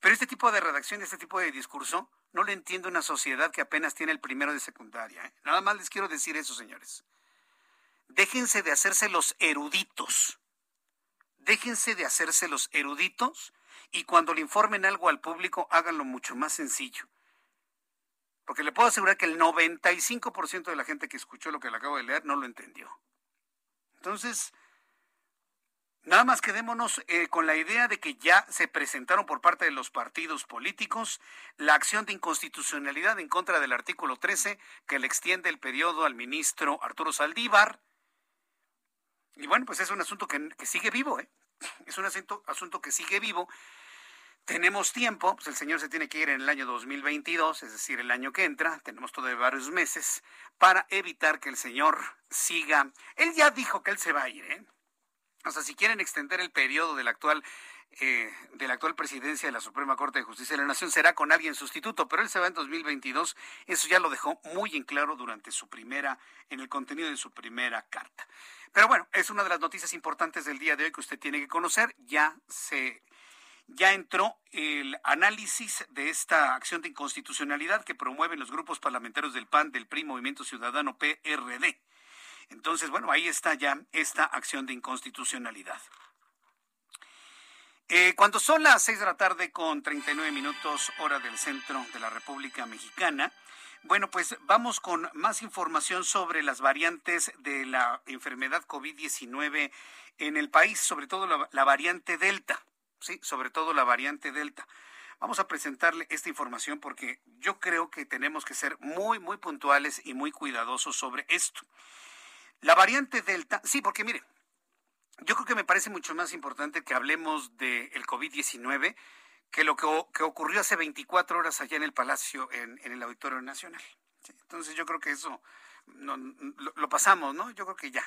Pero este tipo de redacción, este tipo de discurso, no lo entiende una sociedad que apenas tiene el primero de secundaria. ¿eh? Nada más les quiero decir eso, señores. Déjense de hacerse los eruditos. Déjense de hacerse los eruditos y cuando le informen algo al público, háganlo mucho más sencillo. Porque le puedo asegurar que el 95% de la gente que escuchó lo que le acabo de leer no lo entendió. Entonces, Nada más quedémonos eh, con la idea de que ya se presentaron por parte de los partidos políticos la acción de inconstitucionalidad en contra del artículo 13 que le extiende el periodo al ministro Arturo Saldívar. Y bueno, pues es un asunto que, sigue vivo, ¿eh? Es un asunto, asunto que sigue vivo. Tenemos tiempo, pues el señor se tiene que ir en el año 2022, es decir, el año que entra, tenemos todavía varios meses para evitar que el señor siga. Él ya dijo que él se va a ir, ¿eh? O sea, si quieren extender el periodo del actual eh, de la actual presidencia de la Suprema Corte de Justicia de la Nación será con alguien sustituto, pero él se va en 2022. Eso ya lo dejó muy en claro durante su primera, en el contenido de su primera carta. Pero bueno, es una de las noticias importantes del día de hoy que usted tiene que conocer. Ya se ya entró el análisis de esta acción de inconstitucionalidad que promueven los grupos parlamentarios del PAN, del PRI, Movimiento Ciudadano PRD. Entonces, bueno, ahí está ya esta acción de inconstitucionalidad. Eh, cuando son las seis de la tarde con 39 minutos hora del centro de la República Mexicana, bueno, pues vamos con más información sobre las variantes de la enfermedad COVID-19 en el país, sobre todo la, variante Delta, sí, sobre todo la variante Delta. Vamos a presentarle esta información porque yo creo que tenemos que ser muy, muy puntuales y muy cuidadosos sobre esto. La variante Delta, sí, porque mire, yo creo que me parece mucho más importante que hablemos del COVID-19 que lo que, ocurrió hace 24 horas allá en el Palacio, en, el Auditorio Nacional. Entonces yo creo que eso lo, pasamos, ¿no? Yo creo que ya,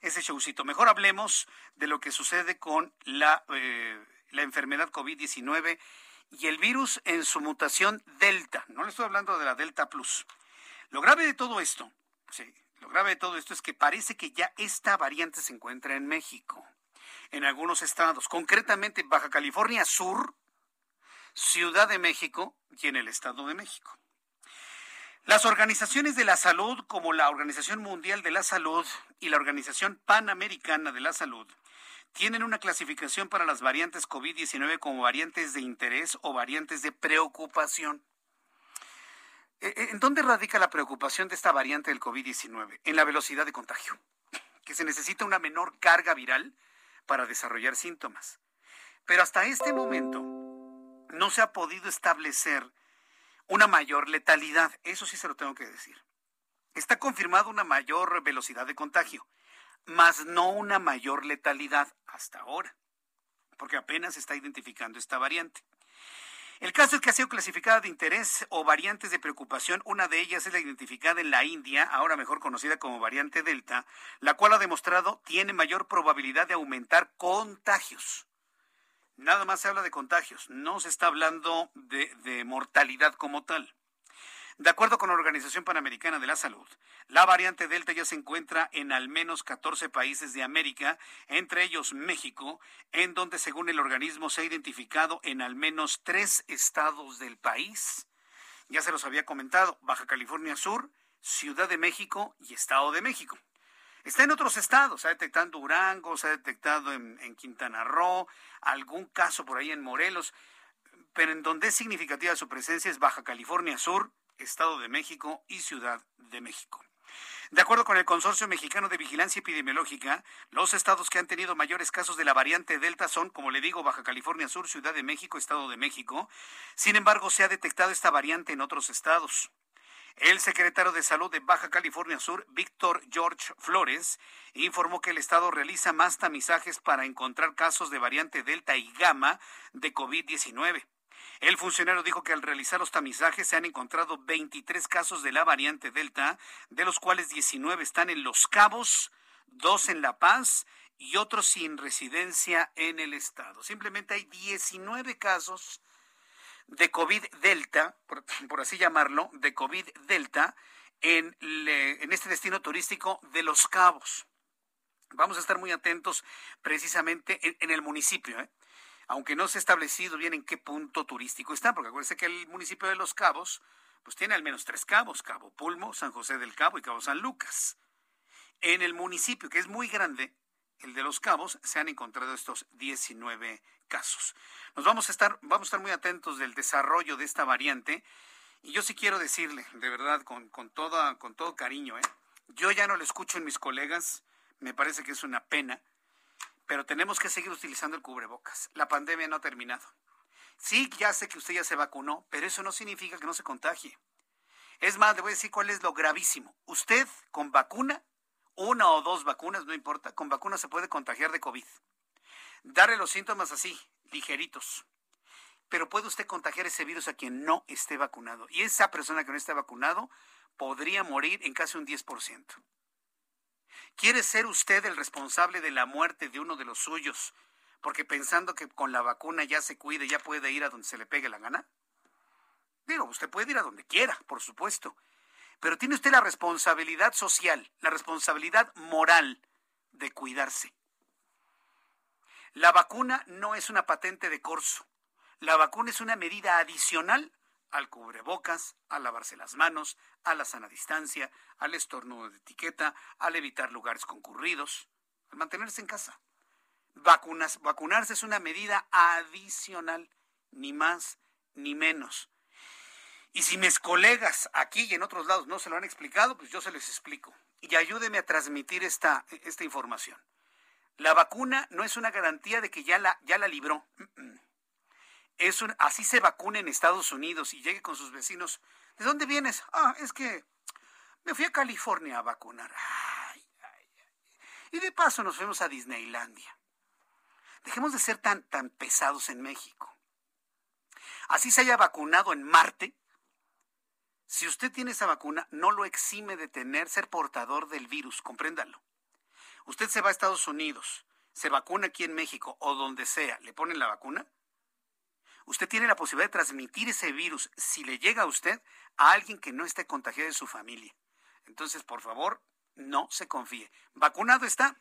ese, showcito. Mejor hablemos de lo que sucede con la, eh, la enfermedad COVID-19 y el virus en su mutación Delta. No le estoy hablando de la Delta Plus. Lo grave de todo esto, sí, lo grave de todo esto es que parece que ya esta variante se encuentra en México, en algunos estados, concretamente Baja California Sur, Ciudad de México y en el Estado de México. Las organizaciones de la salud, como la Organización Mundial de la Salud y la Organización Panamericana de la Salud, tienen una clasificación para las variantes COVID-19 como variantes de interés o variantes de preocupación. Eh, eh, ¿En dónde radica la preocupación de esta variante del COVID-19? En la velocidad de contagio, que se necesita una menor carga viral para desarrollar síntomas. Pero hasta este momento no se ha podido establecer una mayor letalidad, eso sí se lo tengo que decir. Está confirmada una mayor velocidad de contagio, mas no una mayor letalidad hasta ahora, porque apenas se está identificando esta variante. El caso es que ha sido clasificada de interés o variantes de preocupación. Una de ellas es la identificada en la India, ahora mejor conocida como variante Delta, la cual ha demostrado tiene mayor probabilidad de aumentar contagios. Nada más se habla de contagios, no se está hablando de, de mortalidad como tal. De acuerdo con la Organización Panamericana de la Salud, la variante Delta ya se encuentra en al menos 14 países de América, entre ellos México, en donde según el organismo se ha identificado en al menos tres estados del país. Ya se los había comentado, Baja California Sur, Ciudad de México y Estado de México. Está en otros estados, se ha detectado en Durango, se ha detectado en, en Quintana Roo, algún caso por ahí en Morelos, pero en donde es significativa su presencia es Baja California Sur, Estado de México y Ciudad de México. De acuerdo con el Consorcio Mexicano de Vigilancia Epidemiológica, los estados que han tenido mayores casos de la variante Delta son, como le digo, Baja California Sur, Ciudad de México, Estado de México. Sin embargo, se ha detectado esta variante en otros estados. El secretario de Salud de Baja California Sur, Víctor George Flores, informó que el estado realiza más tamizajes para encontrar casos de variante Delta y Gamma de COVID-19. El funcionario dijo que al realizar los tamizajes se han encontrado 23 casos de la variante Delta, de los cuales 19 están en Los Cabos, dos en La Paz y otros sin residencia en el estado. Simplemente hay 19 casos de COVID Delta, por, así llamarlo, de COVID Delta en, este destino turístico de Los Cabos. Vamos a estar muy atentos precisamente en, en el municipio. ¿eh? Aunque no se ha establecido bien en qué punto turístico está, porque acuérdense que el municipio de Los Cabos, pues tiene al menos tres cabos, Cabo Pulmo, San José del Cabo y Cabo San Lucas. En el municipio, que es muy grande, el de Los Cabos, se han encontrado estos 19 casos. Nos vamos a estar, vamos a estar muy atentos del desarrollo de esta variante. Y yo sí quiero decirle, de verdad, con, con, toda, con todo cariño, ¿eh? yo ya no lo escucho en mis colegas, me parece que es una pena pero tenemos que seguir utilizando el cubrebocas. La pandemia no ha terminado. Sí, ya sé que usted ya se vacunó, pero eso no significa que no se contagie. Es más, le voy a decir cuál es lo gravísimo. Usted con vacuna, una o dos vacunas, no importa, con vacuna se puede contagiar de COVID. Darle los síntomas así, ligeritos. Pero puede usted contagiar ese virus a quien no esté vacunado. Y esa persona que no esté vacunado podría morir en casi un 10%. ¿Quiere ser usted el responsable de la muerte de uno de los suyos? Porque pensando que con la vacuna ya se cuide, ya puede ir a donde se le pegue la gana. Digo, usted puede ir a donde quiera, por supuesto. Pero tiene usted la responsabilidad social, la responsabilidad moral de cuidarse. La vacuna no es una patente de corso. La vacuna es una medida adicional al cubrebocas, a lavarse las manos, a la sana distancia, al estornudo de etiqueta, al evitar lugares concurridos, al mantenerse en casa. Vacunas, vacunarse es una medida adicional, ni más ni menos. Y si mis colegas aquí y en otros lados no se lo han explicado, pues yo se les explico. Y ayúdeme a transmitir esta, esta información. La vacuna no es una garantía de que ya la, ya la libró. Es un, así se vacuna en Estados Unidos y llegue con sus vecinos. ¿De dónde vienes? Ah, es que me fui a California a vacunar. Y de paso nos fuimos a Disneylandia. Dejemos de ser tan, tan pesados en México. Así se haya vacunado en Marte, si usted tiene esa vacuna, no lo exime de tener, ser portador del virus, compréndalo. Usted se va a Estados Unidos, se vacuna aquí en México o donde sea, le ponen la vacuna. Usted tiene la posibilidad de transmitir ese virus, si le llega a usted, a alguien que no esté contagiado de su familia. Entonces, por favor, no se confíe. ¿Vacunado está?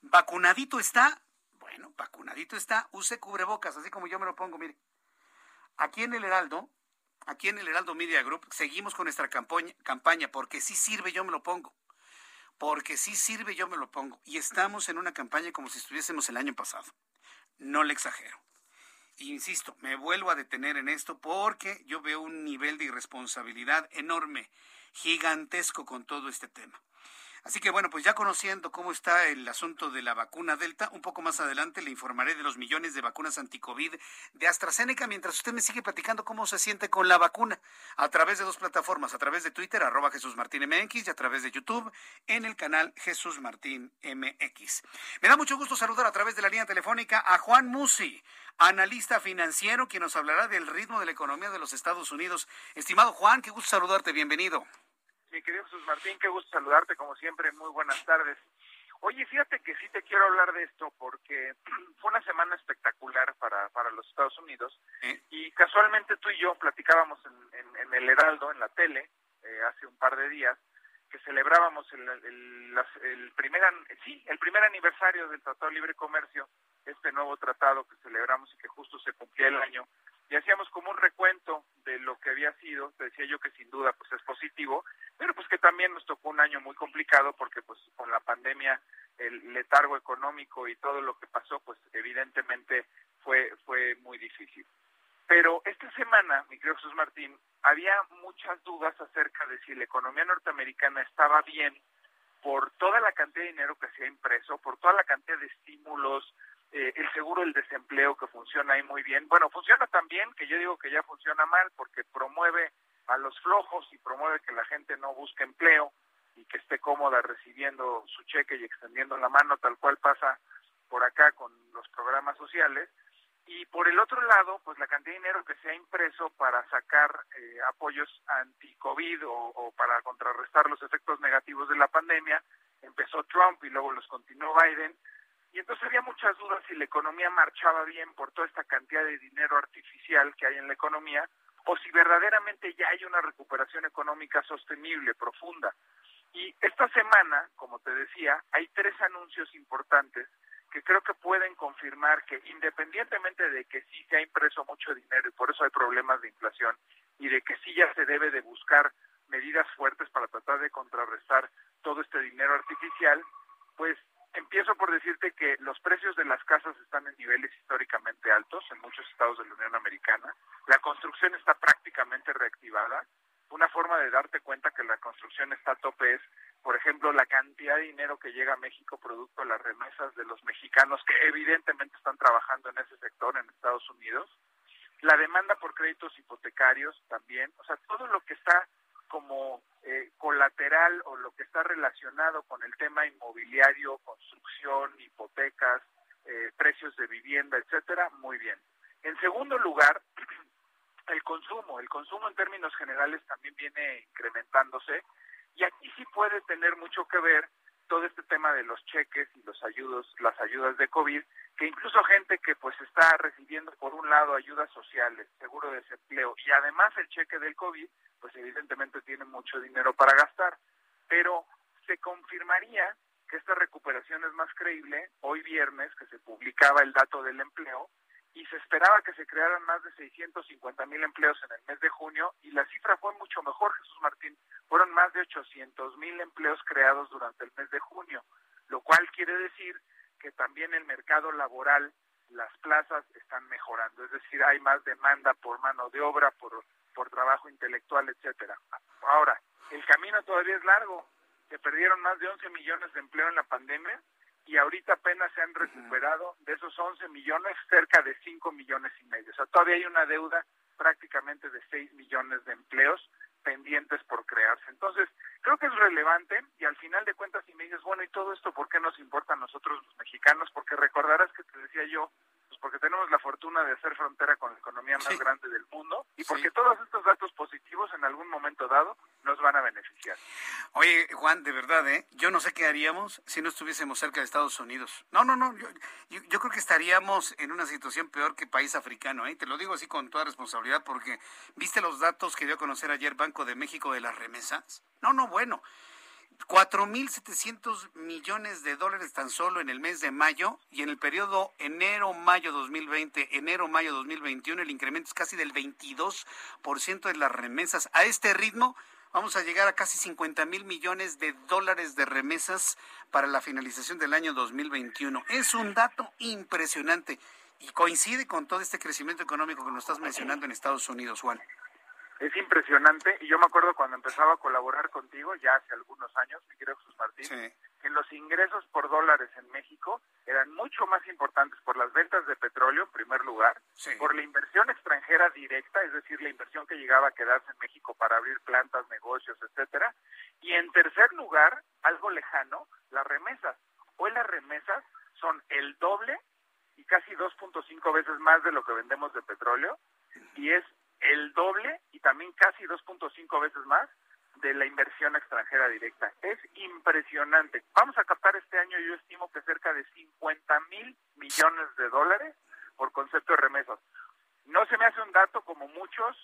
¿Vacunadito está? Bueno, vacunadito está. Use cubrebocas, así como yo me lo pongo, mire. Aquí en el Heraldo aquí en el Heraldo Media Group seguimos con nuestra campaña, campaña porque si sirve yo me lo pongo. Porque si sirve yo me lo pongo. Y estamos en una campaña como si estuviésemos el año pasado. No le exagero. Insisto, me vuelvo a detener en esto porque yo veo un nivel de irresponsabilidad enorme, gigantesco con todo este tema. Así que bueno, pues ya conociendo cómo está el asunto de la vacuna Delta, un poco más adelante le informaré de los millones de vacunas anticovid de AstraZeneca, mientras usted me sigue platicando cómo se siente con la vacuna a través de dos plataformas, a través de Twitter, arroba Jesús Martín MX, y a través de YouTube en el canal Jesús Martín MX. Me da mucho gusto saludar a través de la línea telefónica a Juan Musi, analista financiero, quien nos hablará del ritmo de la economía de los Estados Unidos. Estimado Juan, qué gusto saludarte, bienvenido. Mi querido Jesús Martín, qué gusto saludarte como siempre, muy buenas tardes. Oye, fíjate que sí te quiero hablar de esto porque fue una semana espectacular para, para los Estados Unidos y casualmente tú y yo platicábamos en, en, el Heraldo, en la tele, eh, hace un par de días, que celebrábamos el, el, el, primer, sí, el primer aniversario del Tratado de Libre Comercio, este nuevo tratado que celebramos y que justo se cumplía el año, y hacíamos como un recuento de lo que había sido, decía yo que sin duda pues es positivo, pero pues que también nos tocó un año muy complicado porque pues con la pandemia, el letargo económico y todo lo que pasó, pues evidentemente fue, fue muy difícil. Pero esta semana, mi querido Jesús Martín, había muchas dudas acerca de si la economía norteamericana estaba bien por toda la cantidad de dinero que se ha impreso, por toda la cantidad de estímulos, eh, el seguro del desempleo que funciona ahí muy bien. Bueno, funciona también, que yo digo que ya funciona mal, porque promueve a los flojos y promueve que la gente no busque empleo y que esté cómoda recibiendo su cheque y extendiendo la mano, tal cual pasa por acá con los programas sociales. Y por el otro lado, pues la cantidad de dinero que se ha impreso para sacar eh, apoyos anti-COVID o, o para contrarrestar los efectos negativos de la pandemia, empezó Trump y luego los continuó Biden, y entonces había muchas dudas si la economía marchaba bien por toda esta cantidad de dinero artificial que hay en la economía o si verdaderamente ya hay una recuperación económica sostenible, profunda. Y esta semana, como te decía, hay tres anuncios importantes que creo que pueden confirmar que independientemente de que sí se ha impreso mucho dinero y por eso hay problemas de inflación y de que sí ya se debe de buscar medidas fuertes para tratar de contrarrestar todo este dinero artificial, pues Empiezo por decirte que los precios de las casas están en niveles históricamente altos en muchos estados de la Unión Americana. La construcción está prácticamente reactivada. Una forma de darte cuenta que la construcción está a tope es, por ejemplo, la cantidad de dinero que llega a México producto de las remesas de los mexicanos que evidentemente están trabajando en ese sector en Estados Unidos. La demanda por créditos hipotecarios también. O sea, todo lo que está como eh, colateral o lo que está relacionado con el tema inmobiliario, construcción, hipotecas, eh, precios de vivienda, etcétera, muy bien. En segundo lugar, el consumo. El consumo en términos generales también viene incrementándose y aquí sí puede tener mucho que ver todo este tema de los cheques y los ayudos, las ayudas de COVID, que incluso gente que pues está recibiendo por un lado ayudas sociales, seguro de desempleo y además el cheque del COVID, pues evidentemente tiene mucho dinero para gastar, pero se confirmaría que esta recuperación es más creíble hoy viernes que se publicaba el dato del empleo y se esperaba que se crearan más de 650 mil empleos en el mes de junio y la cifra fue mucho mejor, Jesús Martín. Fueron más de 800 mil empleos creados durante el mes de junio, lo cual quiere decir que también el mercado laboral, las plazas están mejorando, es decir, hay más demanda por mano de obra, por, por trabajo intelectual, etcétera. Ahora, el camino todavía es largo. Se perdieron más de 11 millones de empleo en la pandemia y ahorita apenas se han recuperado de esos 11 millones cerca de 5 millones y medio. O sea, todavía hay una deuda prácticamente de 6 millones de empleos pendientes por crearse. Entonces, creo que es relevante y al final de cuentas si me dices, bueno, ¿y todo esto por qué nos importa a nosotros los mexicanos? Porque recordarás que te decía yo, pues porque tenemos la fortuna de hacer frontera con la economía más grande del mundo y porque todos estos datos positivos en algún momento dado nos van a beneficiar. Oye, Juan, de verdad, ¿eh? Yo no sé qué haríamos si no estuviésemos cerca de Estados Unidos. No, no, no. Yo, yo, creo que estaríamos en una situación peor que país africano, ¿eh? Te lo digo así con toda responsabilidad porque ¿viste los datos que dio a conocer ayer Banco de México de las remesas? No, no, bueno. 4.700 millones de dólares tan solo en el mes de mayo y en el periodo enero-mayo 2020, enero-mayo 2021 el incremento es casi del 22% de las remesas. A este ritmo vamos a llegar a casi 50 mil millones de dólares de remesas para la finalización del año 2021. Es un dato impresionante y coincide con todo este crecimiento económico que nos estás mencionando en Estados Unidos, Juan. Es impresionante. Y yo me acuerdo cuando empezaba a colaborar contigo, ya hace algunos años, mi querido Jesús Martín, que los ingresos por dólares en México eran mucho más importantes por las ventas de petróleo, en primer lugar, por la inversión extranjera directa, es decir, la inversión que llegaba a quedarse en México para abrir plantas, negocios, etcétera, y en tercer lugar, algo lejano, las remesas. Hoy las remesas son el doble y casi 2.5 veces más de lo que vendemos de petróleo y es el doble y también casi 2.5 veces más de la inversión extranjera directa. Es impresionante. Vamos a captar este año, yo estimo que cerca de 50 mil millones de dólares por concepto de remesas. No se me hace un dato como muchos,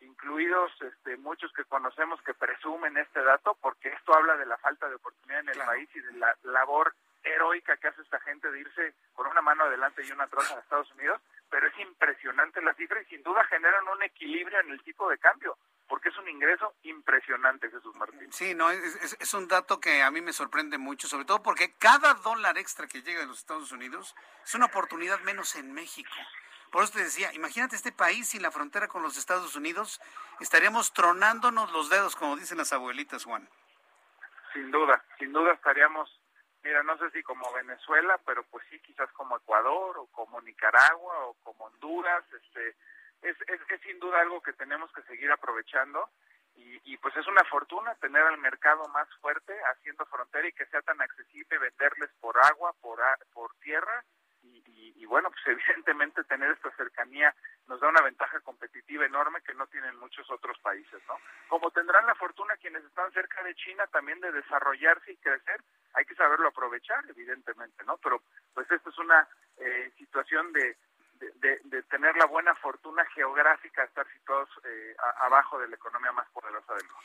incluidos este, muchos que conocemos que presumen este dato, porque esto habla de la falta de oportunidad en el país y de la labor heroica que hace esta gente de irse con una mano adelante y una atrás a Estados Unidos, pero es impresionante la cifra y sin duda generan un equilibrio en el tipo de cambio, porque es un ingreso impresionante, Jesús Martín. Sí, no, es, es, un dato que a mí me sorprende mucho, sobre todo porque cada dólar extra que llega de los Estados Unidos es una oportunidad menos en México. Por eso te decía, imagínate este país sin la frontera con los Estados Unidos, estaríamos tronándonos los dedos, como dicen las abuelitas, Juan. Sin duda, sin duda estaríamos Mira, no sé si como Venezuela, pero pues sí, quizás como Ecuador o como Nicaragua o como Honduras. Este, es, es, sin duda algo que tenemos que seguir aprovechando y, y, pues es una fortuna tener al mercado más fuerte haciendo frontera y que sea tan accesible venderles por agua, por, por tierra y, bueno, pues evidentemente tener esta cercanía nos da una ventaja competitiva enorme que no tienen muchos otros países, ¿no? Como tendrán la fortuna quienes están cerca de China también de desarrollarse y crecer, hay que saberlo aprovechar, evidentemente, ¿no? Pero pues esto es una eh, situación de, de, tener la buena fortuna geográfica estar situados eh, abajo de la economía más poderosa del mundo.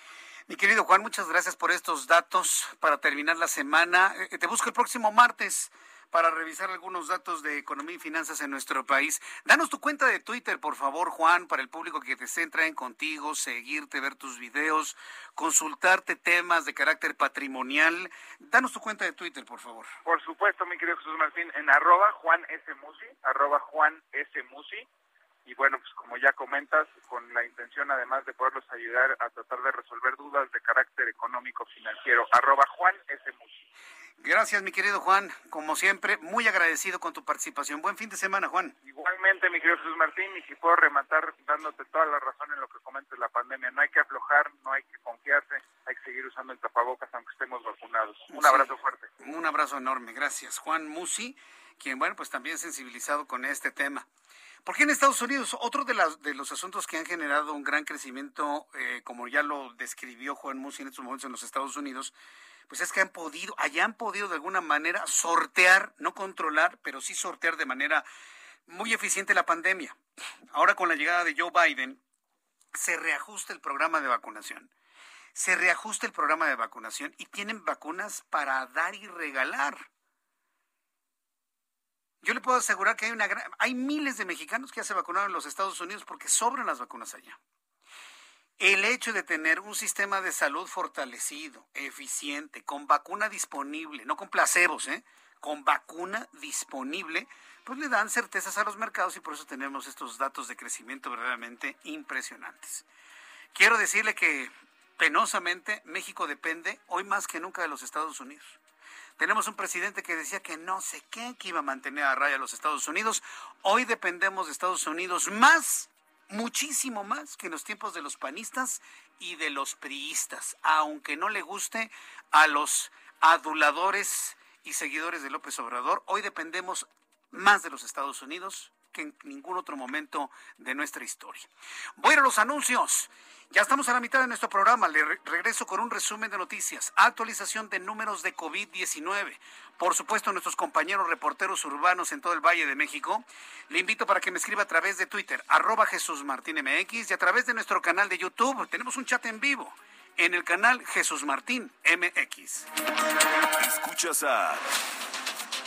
Mi querido Juan, muchas gracias por estos datos para terminar la semana. Eh, te busco el próximo martes para revisar algunos datos de economía y finanzas en nuestro país. Danos tu cuenta de Twitter, por favor, Juan, para el público que te centra en contigo, seguirte, ver tus videos, consultarte temas de carácter patrimonial. Danos tu cuenta de Twitter, por favor. Por supuesto, mi querido Jesús Martín, en arroba Juan S. Musi, arroba Juan S. Musi. Y bueno, pues como ya comentas, con la intención además de poderlos ayudar a tratar de resolver dudas de carácter económico financiero, arroba Juan S. Musi. Gracias, mi querido Juan. Como siempre, muy agradecido con tu participación. Buen fin de semana, Juan. Igualmente, mi querido Jesús Martín, y si puedo rematar dándote toda la razón en lo que comentas la pandemia. No hay que aflojar, no hay que confiarse, hay que seguir usando el tapabocas aunque estemos vacunados. Un abrazo fuerte. Un abrazo enorme. Gracias, Juan Musi, quien, bueno, pues también sensibilizado con este tema. Porque en Estados Unidos, otro de, las, de los asuntos que han generado un gran crecimiento, eh, como ya lo describió Juan Musi en estos momentos en los Estados Unidos, pues es que han podido, hayan podido de alguna manera sortear, no controlar, pero sí sortear de manera muy eficiente la pandemia. Ahora con la llegada de Joe Biden, se reajusta el programa de vacunación. Se reajusta el programa de vacunación y tienen vacunas para dar y regalar. Yo le puedo asegurar que hay una hay miles de mexicanos que ya se vacunaron en los Estados Unidos porque sobran las vacunas allá. El hecho de tener un sistema de salud fortalecido, eficiente, con vacuna disponible, no con placebos, ¿eh? con vacuna disponible, pues le dan certezas a los mercados y por eso tenemos estos datos de crecimiento verdaderamente impresionantes. Quiero decirle que penosamente México depende hoy más que nunca de los Estados Unidos. Tenemos un presidente que decía que no sé qué, que iba a mantener a raya a los Estados Unidos. Hoy dependemos de Estados Unidos más, muchísimo más que en los tiempos de los panistas y de los priistas, aunque no le guste a los aduladores y seguidores de López Obrador. Hoy dependemos más de los Estados Unidos que en ningún otro momento de nuestra historia. Voy a los anuncios. Ya estamos a la mitad de nuestro programa. Le regreso con un resumen de noticias, actualización de números de COVID-19. Por supuesto, nuestros compañeros reporteros urbanos en todo el Valle de México. Le invito para que me escriba a través de Twitter, arroba Jesús Martín y a través de nuestro canal de YouTube. Tenemos un chat en vivo en el canal Jesús Martín MX. Escuchas a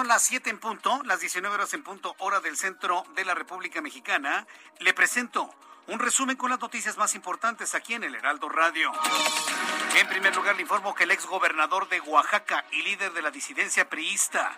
Son las 7 en punto, las 19 horas en punto, hora del centro de la República Mexicana, le presento un resumen con las noticias más importantes aquí en el Heraldo Radio. En primer lugar, le informo que el ex gobernador de Oaxaca y líder de la disidencia priista,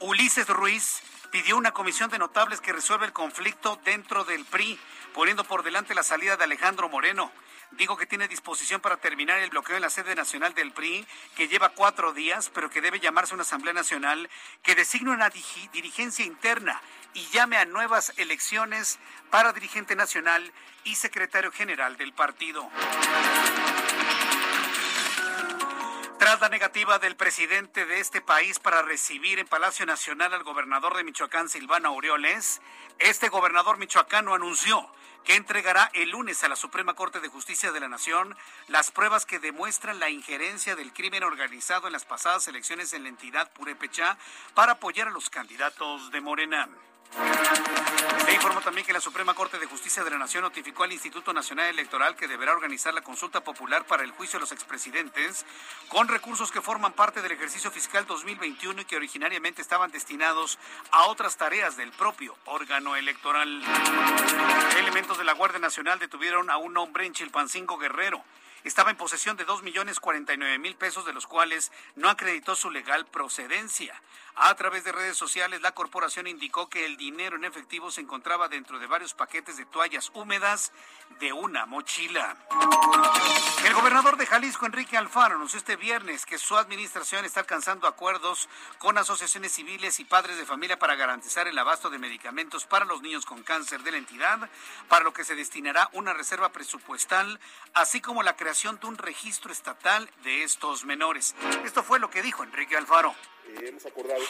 Ulises Ruiz, pidió una comisión de notables que resuelva el conflicto dentro del PRI, poniendo por delante la salida de Alejandro Moreno digo que tiene disposición para terminar el bloqueo en la sede nacional del PRI, que lleva cuatro días, pero que debe llamarse una Asamblea Nacional, que designe una dirigencia interna y llame a nuevas elecciones para dirigente nacional y secretario general del partido. Tras la negativa del presidente de este país para recibir en Palacio Nacional al gobernador de Michoacán, Silvana Aureoles, este gobernador michoacano anunció que entregará el lunes a la Suprema Corte de Justicia de la Nación las pruebas que demuestran la injerencia del crimen organizado en las pasadas elecciones en la entidad Purépecha para apoyar a los candidatos de Morena. Se informó también que la Suprema Corte de Justicia de la Nación notificó al Instituto Nacional Electoral que deberá organizar la consulta popular para el juicio de los expresidentes con recursos que forman parte del ejercicio fiscal 2021 y que originariamente estaban destinados a otras tareas del propio órgano electoral. Elementos de la Guardia Nacional detuvieron a un hombre en Chilpancingo Guerrero estaba en posesión de dos millones cuarenta y nueve mil pesos, de los cuales no acreditó su legal procedencia. A través de redes sociales, la corporación indicó que el dinero en efectivo se encontraba dentro de varios paquetes de toallas húmedas de una mochila. El gobernador de Jalisco, Enrique Alfaro, anunció este viernes que su administración está alcanzando acuerdos con asociaciones civiles y padres de familia para garantizar el abasto de medicamentos para los niños con cáncer de la entidad, para lo que se destinará una reserva presupuestal, así como la creación de un registro estatal de estos menores. Esto fue lo que dijo Enrique Alfaro. Hemos acordado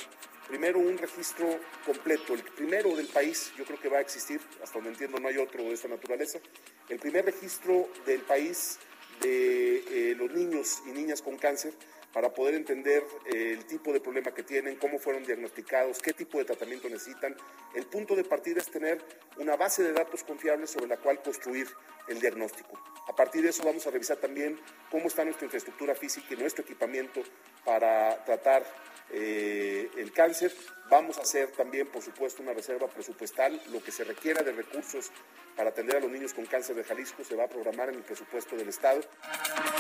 primero un registro completo, el primero del país, yo creo que va a existir, hasta donde entiendo no hay otro de esta naturaleza, el primer registro del país de los niños y niñas con cáncer para poder entender eh, el tipo de problema que tienen, cómo fueron diagnosticados, qué tipo de tratamiento necesitan. El punto de partida es tener una base de datos confiables sobre la cual construir el diagnóstico. A partir de eso vamos a revisar también cómo está nuestra infraestructura física y nuestro equipamiento para tratar eh, el cáncer. Vamos a hacer también, por supuesto, una reserva presupuestal. Lo que se requiera de recursos para atender a los niños con cáncer de Jalisco se va a programar en el presupuesto del Estado. Thank you.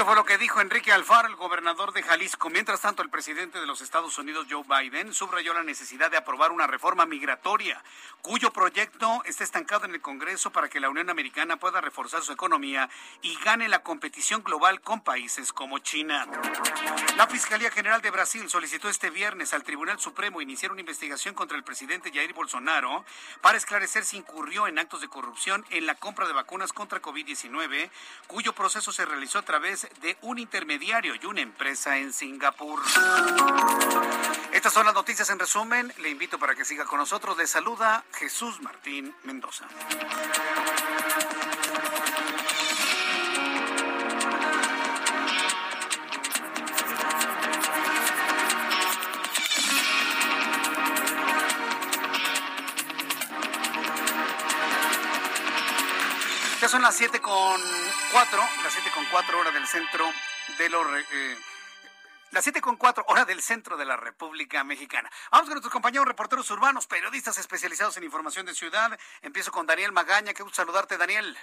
Esto fue lo que dijo Enrique Alfaro, el gobernador de Jalisco. Mientras tanto, el presidente de los Estados Unidos, Joe Biden, subrayó la necesidad de aprobar una reforma migratoria, cuyo proyecto está estancado en el Congreso para que la Unión Americana pueda reforzar su economía y gane la competición global con países como China. La Fiscalía General de Brasil solicitó este viernes al Tribunal Supremo iniciar una investigación contra el presidente Jair Bolsonaro para esclarecer si incurrió en actos de corrupción en la compra de vacunas contra COVID-19, cuyo proceso se realizó a través de un intermediario y una empresa en Singapur. Estas son las noticias en resumen. Le invito para que siga con nosotros. Le saluda Jesús Martín Mendoza. Ya son las siete con cuatro, las siete con cuatro horas del centro de los... Eh, las siete con cuatro horas del centro de la República Mexicana. Vamos con nuestros compañeros reporteros urbanos, periodistas especializados en información de ciudad. Empiezo con Daniel Magaña. Qué gusto saludarte, Daniel.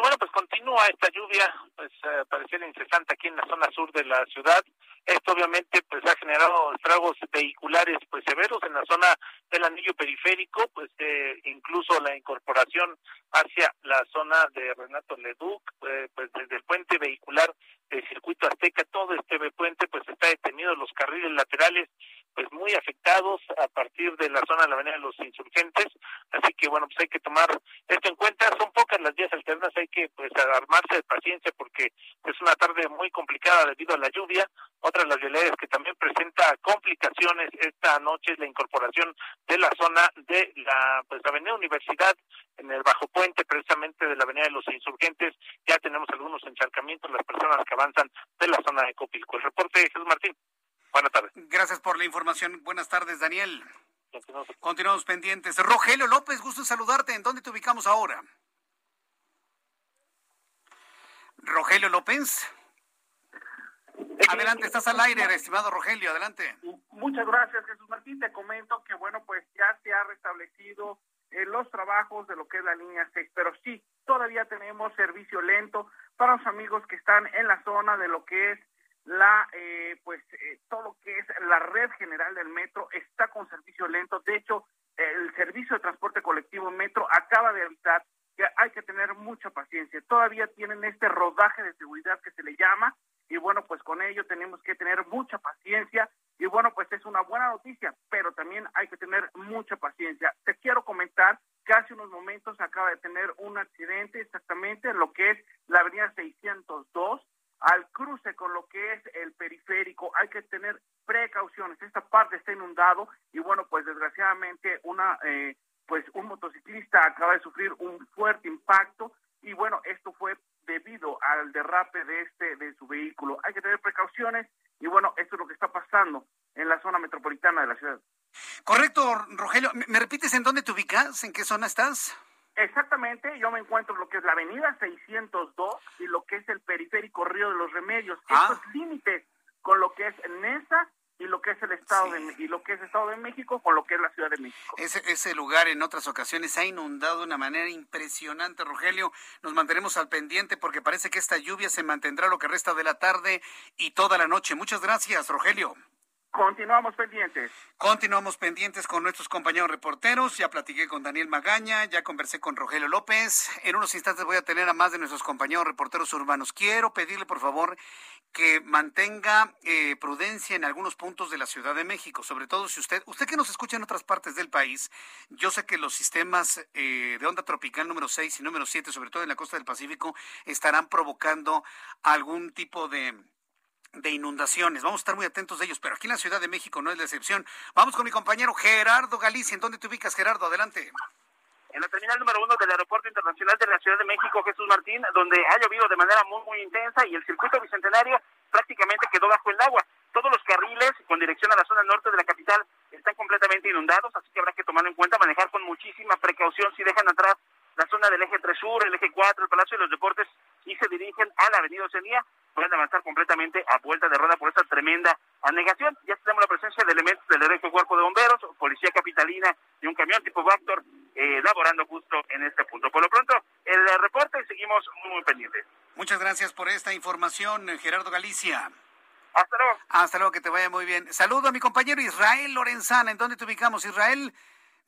Bueno, pues continúa esta lluvia, pues uh, pareciera incesante aquí en la zona sur de la ciudad. Esto obviamente pues ha generado estragos vehiculares pues severos en la zona del anillo periférico, pues eh, incluso la incorporación hacia la zona de Renato Leduc, eh, pues desde el puente vehicular del circuito Azteca, todo este puente pues está detenido, los carriles laterales pues muy afectados a partir de la zona de la avenida de los insurgentes, así que bueno, pues hay que tomar esto en cuenta, son pocas las vías alternas, hay que pues armarse de paciencia porque es una tarde muy complicada debido a la lluvia, otra de las vialidades que también presenta complicaciones esta noche es la incorporación de la zona de la pues avenida Universidad en el bajo puente precisamente de la avenida de los insurgentes, ya tenemos algunos encharcamientos, las personas que avanzan de la zona de Copilco. El reporte de Jesús Martín. Buenas tardes. Gracias por la información. Buenas tardes, Daniel. Continuamos pendientes. Rogelio López, gusto saludarte. ¿En dónde te ubicamos ahora? Rogelio López. Adelante, estás al aire, estimado Rogelio, adelante. Muchas gracias, Jesús Martín. Te comento que, bueno, pues ya se ha restablecido eh, los trabajos de lo que es la línea 6, pero sí, todavía tenemos servicio lento para los amigos que están en la zona de lo que es la eh, pues eh, todo lo que es la red general del metro está con servicio lento de hecho el servicio de transporte colectivo metro acaba de avisar que hay que tener mucha paciencia todavía tienen este rodaje de seguridad que se le llama y bueno pues con ello tenemos que tener mucha paciencia y bueno pues es una buena noticia pero también hay que tener mucha paciencia te quiero comentar que hace unos momentos acaba de tener un accidente exactamente en lo que es la avenida 602 al cruce con lo que es el periférico. Hay que tener precauciones. Esta parte está inundado y bueno, pues desgraciadamente una eh, pues un motociclista acaba de sufrir un fuerte impacto y bueno, esto fue debido al derrape de este de su vehículo. Hay que tener precauciones y bueno, esto es lo que está pasando en la zona metropolitana de la ciudad. Correcto, Rogelio. ¿Me repites en dónde te ubicas? ¿En qué zona estás? Exactamente, yo me encuentro en lo que es la avenida 602 y lo que es el periférico Río de los Remedios. Ah. Estos límites con lo que es Nesa y lo que es el Estado de y lo que es Estado de México con lo que es la Ciudad de México. Ese, ese lugar en otras ocasiones ha inundado de una manera impresionante, Rogelio. Nos mantenemos al pendiente porque parece que esta lluvia se mantendrá lo que resta de la tarde y toda la noche. Muchas gracias, Rogelio. Continuamos pendientes. Continuamos pendientes con nuestros compañeros reporteros. Ya platiqué con Daniel Magaña, ya conversé con Rogelio López. En unos instantes voy a tener a más de nuestros compañeros reporteros urbanos. Quiero pedirle, por favor, que mantenga eh, prudencia en algunos puntos de la Ciudad de México, sobre todo si usted, usted que nos escucha en otras partes del país, yo sé que los sistemas eh, de onda tropical número 6 y número 7, sobre todo en la costa del Pacífico, estarán provocando algún tipo de de inundaciones. Vamos a estar muy atentos de ellos, pero aquí en la Ciudad de México no es la excepción. Vamos con mi compañero Gerardo Galicia. ¿En dónde te ubicas, Gerardo? Adelante. en la terminal número uno del Aeropuerto Internacional de la Ciudad de México, Jesús Martín, donde ha llovido de manera muy, muy intensa y el circuito bicentenario prácticamente quedó bajo el agua. Todos los carriles con dirección a la zona norte de la capital están completamente inundados, así que habrá que tomarlo en cuenta, manejar con muchísima precaución si dejan atrás la zona del eje 3 Sur, el eje 4, el Palacio de los Deportes y se dirigen a la Avenida Oceanía, pueden avanzar completamente a vuelta de rueda por esta tremenda anegación. Ya tenemos la presencia de elementos del Derecho Cuerpo de Bomberos, Policía Capitalina y un camión tipo Vector eh, laborando justo en este punto. Por lo pronto, el reporte y seguimos muy pendientes. Muchas gracias por esta información, Gerardo Galicia. Hasta luego. Hasta luego, que te vaya muy bien. Saludo a mi compañero Israel Lorenzana. ¿En dónde te ubicamos, Israel?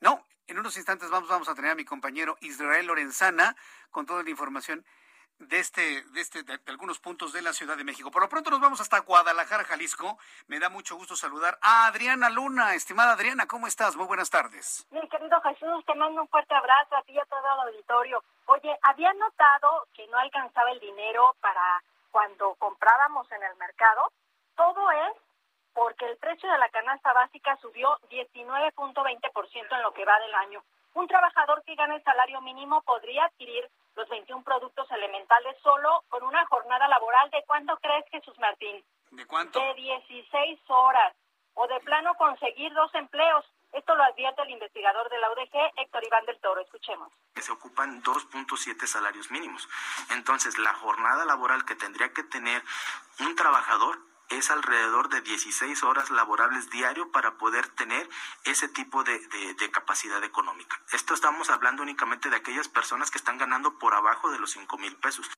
No, en unos instantes vamos, vamos a tener a mi compañero Israel Lorenzana con toda la información de este, de este, de, algunos puntos de la Ciudad de México. Por lo pronto nos vamos hasta Guadalajara, Jalisco. Me da mucho gusto saludar a Adriana Luna. Estimada Adriana, ¿cómo estás? Muy buenas tardes. Mi querido Jesús, te mando un fuerte abrazo a ti y a todo el auditorio. Oye, había notado que no alcanzaba el dinero para cuando comprábamos en el mercado. Todo es porque el precio de la canasta básica subió 19.20% en lo que va del año. Un trabajador que gana el salario mínimo podría adquirir los 21 productos elementales solo con una jornada laboral de cuánto crees, Jesús Martín? ¿De cuánto? De 16 horas. O de plano conseguir dos empleos. Esto lo advierte el investigador de la UDG, Héctor Iván del Toro. Escuchemos. Se ocupan 2.7 salarios mínimos. Entonces, la jornada laboral que tendría que tener un trabajador es alrededor de 16 horas laborables diario para poder tener ese tipo de, de, capacidad económica. Esto estamos hablando únicamente de aquellas personas que están ganando por abajo de los 5 mil pesos.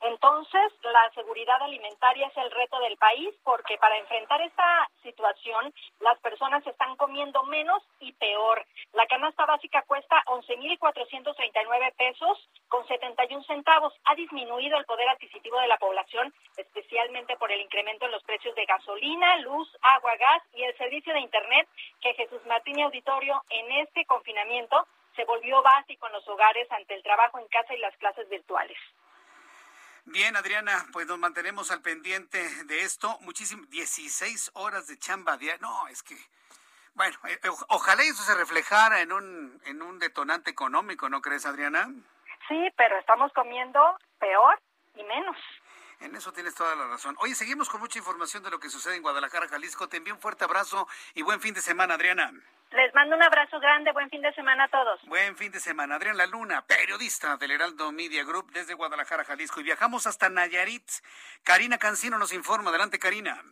Entonces, la seguridad alimentaria es el reto del país porque para enfrentar esta situación, las personas están comiendo menos y peor. La canasta básica cuesta 11.439 pesos con 71 centavos. Ha disminuido el poder adquisitivo de la población, especialmente por el incremento en los precios de gasolina, luz, agua, gas y el servicio de Internet que Jesús Martín y Auditorio en este confinamiento se volvió básico en los hogares ante el trabajo en casa y las clases virtuales. Bien, Adriana, pues nos mantenemos al pendiente de esto. Muchísimo, 16 horas de chamba diaria. No, es que, bueno, eh, ojalá eso se reflejara en un, en un detonante económico, ¿no crees, Adriana? Sí, pero estamos comiendo peor y menos. En eso tienes toda la razón. Oye, seguimos con mucha información de lo que sucede en Guadalajara, Jalisco. Te envío un fuerte abrazo y buen fin de semana, Adriana. Les mando un abrazo grande, buen fin de semana a todos. Buen fin de semana. Adrián La Luna, periodista del Heraldo Media Group desde Guadalajara, Jalisco. Y viajamos hasta Nayarit. Karina Cancino nos informa. Adelante, Karina.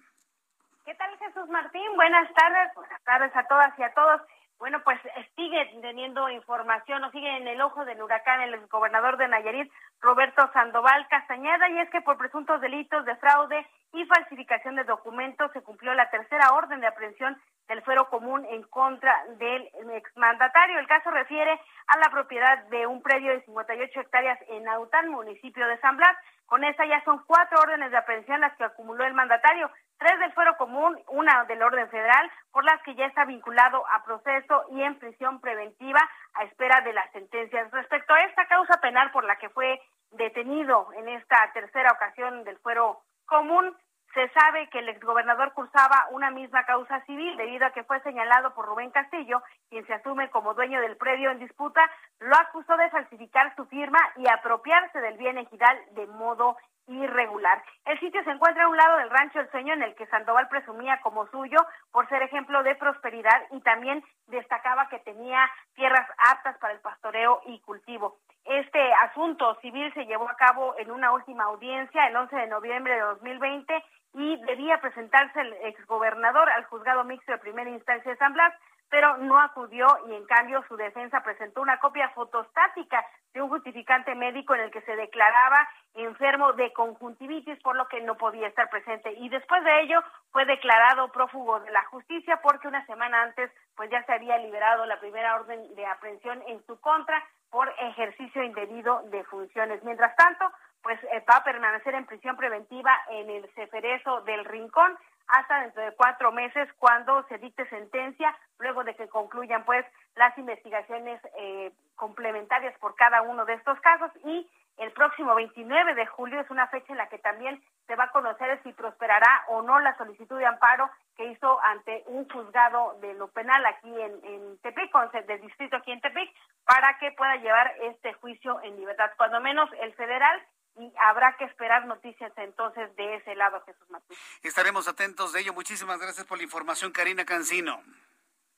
¿Qué tal, Jesús Martín? Buenas tardes. Buenas tardes a todas y a todos. Bueno, pues sigue teniendo información o sigue en el ojo del huracán el gobernador de Nayarit, Roberto Sandoval Castañeda, y es que por presuntos delitos de fraude y falsificación de documentos se cumplió la tercera orden de aprehensión del fuero común en contra del exmandatario. El caso refiere a la propiedad de un predio de 58 hectáreas en Naután, municipio de San Blas. Con esta ya son cuatro órdenes de aprehensión las que acumuló el mandatario, tres del fuero común, una del orden federal, por las que ya está vinculado a proceso y en prisión preventiva a espera de las sentencias. Respecto a esta causa penal por la que fue detenido en esta tercera ocasión del fuero común, se sabe que el exgobernador cursaba una misma causa civil debido a que fue señalado por Rubén Castillo, quien se asume como dueño del predio en disputa, lo acusó de falsificar su firma y apropiarse del bien ejidal de modo irregular. El sitio se encuentra a un lado del rancho El Sueño en el que Sandoval presumía como suyo por ser ejemplo de prosperidad y también destacaba que tenía tierras aptas para el pastoreo y cultivo. Este asunto civil se llevó a cabo en una última audiencia el 11 de noviembre de 2020 y debía presentarse el exgobernador al juzgado mixto de primera instancia de San Blas, pero no acudió y en cambio su defensa presentó una copia fotostática de un justificante médico en el que se declaraba enfermo de conjuntivitis, por lo que no podía estar presente. Y después de ello fue declarado prófugo de la justicia porque una semana antes pues ya se había liberado la primera orden de aprehensión en su contra por ejercicio indebido de funciones. Mientras tanto, pues eh, va a permanecer en prisión preventiva en el Ceferezo del Rincón hasta dentro de cuatro meses cuando se dicte sentencia, luego de que concluyan pues las investigaciones eh, complementarias por cada uno de estos casos y el próximo 29 de julio. Es una fecha en la que también se va a conocer si prosperará o no la solicitud de amparo que hizo ante un juzgado de lo penal aquí en, en Tepic, del distrito aquí en Tepic, para que pueda llevar este juicio en libertad. Cuando menos el federal y habrá que esperar noticias entonces de ese lado, Jesús Martín. Estaremos atentos de ello. Muchísimas gracias por la información, Karina Cancino.